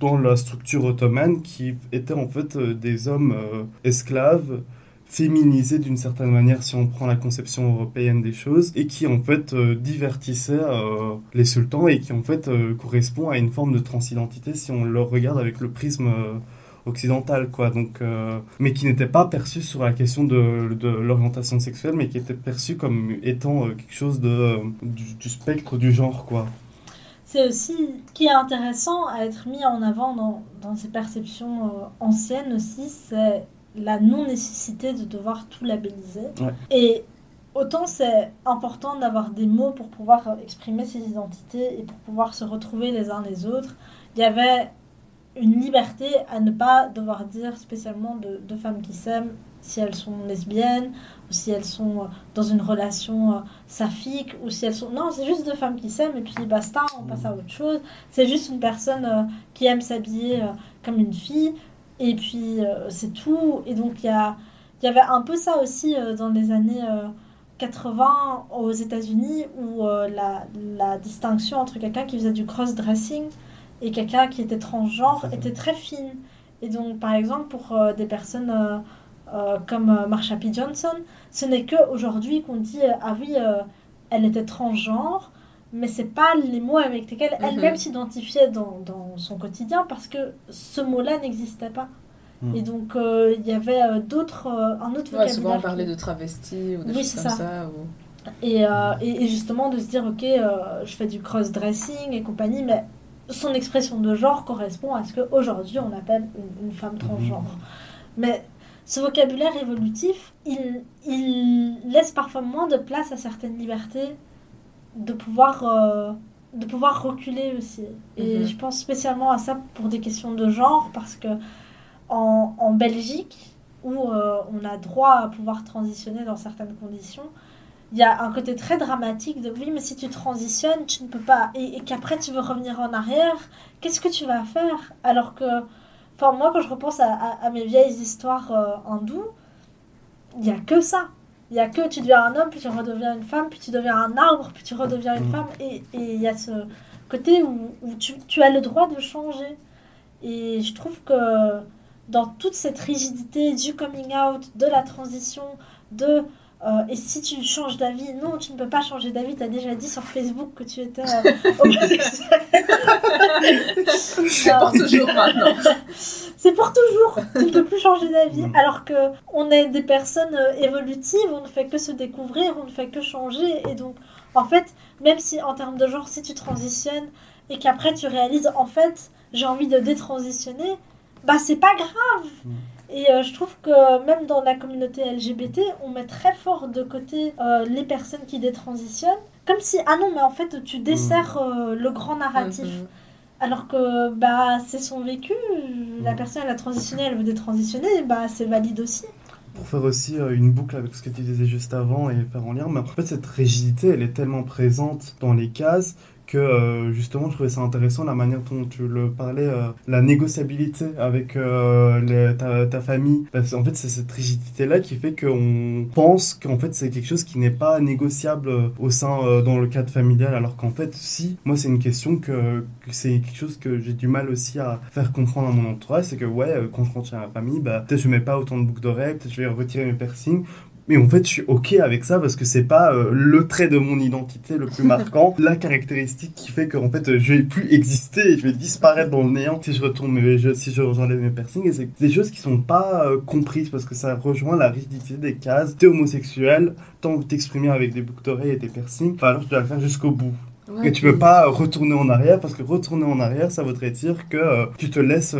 dans la structure ottomane, qui étaient en fait des hommes esclaves féminisés d'une certaine manière si on prend la conception européenne des choses et qui en fait divertissaient les sultans et qui en fait correspond à une forme de transidentité si on le regarde avec le prisme occidentale, quoi. Donc, euh, mais qui n'était pas perçu sur la question de, de l'orientation sexuelle, mais qui était perçu comme étant euh, quelque chose de, euh, du, spectre du genre, quoi. C'est aussi qui est intéressant à être mis en avant dans, dans ces perceptions anciennes aussi, c'est la non-nécessité de devoir tout labelliser. Et autant c'est important d'avoir des mots pour pouvoir exprimer ses identités et pour pouvoir se retrouver les uns les autres. Il y avait une liberté à ne pas devoir dire spécialement de, de femmes qui s'aiment si elles sont lesbiennes ou si elles sont euh, dans une relation euh, saphique ou si elles sont non c'est juste deux femmes qui s'aiment et puis basta on passe à autre chose. C'est juste une personne euh, qui aime s'habiller comme une fille et puis c'est tout. Et donc il y a il y avait un peu ça aussi dans les années 80 aux États-Unis où la, la distinction entre quelqu'un qui faisait du cross-dressing et quelqu'un qui était transgenre était très fine. Et donc, par exemple, pour euh, des personnes euh, euh, comme Marsha P. Johnson, ce n'est qu'aujourd'hui qu'on dit Ah oui, elle était transgenre, mais c'est pas les mots avec lesquels mhm. elle-même s'identifiait dans, dans, son quotidien parce que ce mot-là n'existait pas. Mhm. Et donc, il y avait d'autres, un autre vocabulaire. souvent, on parlait de travesti ou de choses comme ça. et, et, et, justement, de se dire Ok, je fais du cross-dressing et compagnie, mais son expression de genre correspond à ce qu'aujourd'hui on appelle une, femme mhm. transgenre. Mais ce vocabulaire évolutif, il, il, laisse parfois moins de place à certaines libertés de pouvoir, euh, de pouvoir reculer aussi. Et mhm. je pense spécialement à ça pour des questions de genre, parce que en, en Belgique, où euh, on a droit à pouvoir transitionner dans certaines conditions, il y a un côté très dramatique de oui, mais si tu transitionnes, tu ne peux pas, et, et qu'après tu veux revenir en arrière, qu'est-ce que tu vas faire? Alors que, enfin, moi, quand je repense à, à- à mes vieilles histoires euh, hindoues, il n'y a que ça. Il n'y a que tu deviens un homme, puis tu redeviens une femme, puis tu deviens un arbre, puis tu redeviens une Mhm. femme, et et il y a ce côté où, où tu, tu as le droit de changer. Et je trouve que dans toute cette rigidité du coming out, de la transition, de euh, et si tu changes d'avis, non, tu ne peux pas changer d'avis. Tu as déjà dit sur Facebook que tu étais euh, homosexuel. C'est pour toujours maintenant. C'est pour toujours. Tu ne peux plus changer d'avis. Mm. Alors que on est des personnes euh, évolutives, on ne fait que se découvrir, on ne fait que changer. Et donc, en fait, même si en termes de genre, si tu transitionnes et qu'après tu réalises, en fait, j'ai envie de détransitionner, bah c'est pas grave. Mm. Et euh, je trouve que même dans la communauté LGBT, on met très fort de côté euh, les personnes qui détransitionnent, comme si, ah non, mais en fait, tu desserres euh, le grand narratif. Mhm. Alors que bah c'est son vécu, la Mm. personne elle a transitionné, elle veut détransitionner, bah c'est valide aussi. Pour faire aussi une boucle avec ce que tu disais juste avant et faire en lien, mais en fait cette rigidité elle est tellement présente dans les cases que euh, justement je trouvais ça intéressant la manière dont tu le parlais, euh, la négociabilité avec euh, ta, famille. Parce qu'en fait c'est cette rigidité là qui fait qu'on pense qu'en fait c'est quelque chose qui n'est pas négociable au sein dans le cadre familial alors qu'en fait si, moi c'est une question que, que c'est quelque chose que j'ai du mal aussi à faire comprendre à mon entourage, c'est que ouais quand je rentre chez ma famille, bah peut-être je mets pas autant de boucles d'oreilles, peut-être je vais retirer mes piercings mais en fait, je suis ok avec ça parce que c'est pas euh, le trait de mon identité le plus marquant, la caractéristique qui fait que en fait, je vais plus exister et je vais disparaître dans le néant si je retourne mes, je- si je j'enlève mes piercings. Et c'est des choses qui sont pas euh, comprises parce que ça rejoint la rigidité des cases. T'es homosexuel, de t'exprimer avec des boucles d'oreilles et des piercings, bah alors tu dois le faire jusqu'au bout. Ouais, Et tu peux pas retourner en arrière parce que retourner en arrière, ça voudrait dire que euh, tu te laisses.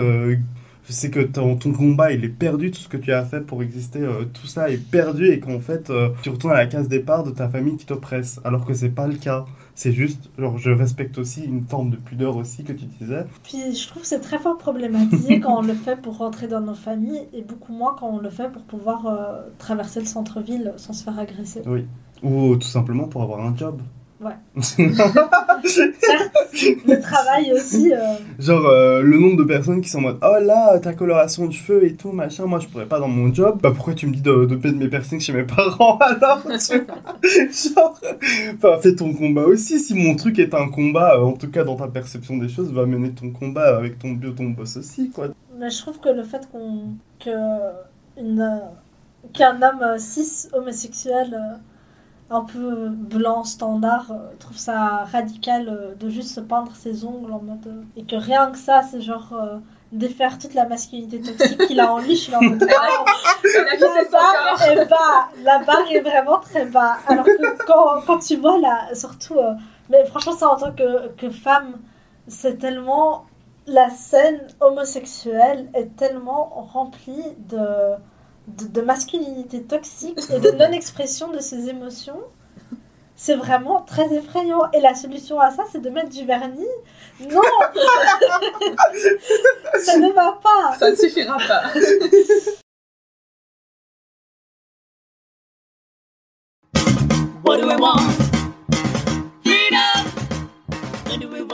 C'est que ton, ton combat il est perdu, tout ce que tu as fait pour exister, euh, tout ça est perdu et qu'en fait euh, tu retournes à la case départ de ta famille qui t'oppresse. Alors que c'est pas le cas. C'est juste, genre, je respecte aussi une forme de pudeur aussi que tu disais. Puis je trouve que c'est très fort problématisé quand on le fait pour rentrer dans nos familles et beaucoup moins quand on le fait pour pouvoir euh, traverser le centre-ville sans se faire agresser. Ou tout simplement pour avoir un job. Ouais. Le travail aussi. euh, Genre euh, le nombre de personnes qui sont en mode oh là ta coloration de cheveux et tout machin moi je pourrais pas dans mon job bah pourquoi tu me dis de, de payer de mes piercings chez mes parents alors tu- genre enfin fais ton combat aussi si mon truc est un combat euh, en tout cas dans ta perception des choses va mener ton combat avec ton bio ton boss aussi quoi Mais je trouve que le fait qu'on que une qu'un homme euh, cis homosexuel euh, un peu blanc standard euh, trouve ça radical euh, de juste se peindre ses ongles en mode euh, et que rien que ça c'est genre euh, défaire toute la masculinité toxique qu'il a en lui je suis là en mode la barre est bas la barre est vraiment très bas. Alors que quand, quand tu vois là surtout euh, mais franchement ça en tant que, que femme c'est tellement la scène homosexuelle est tellement remplie de, de, masculinité toxique et de non-expression de ses émotions c'est vraiment très effrayant. Et la solution à ça, c'est de mettre du vernis. Non Ça ne va pas Ça ne suffira pas What do we want? Freedom! What do we want?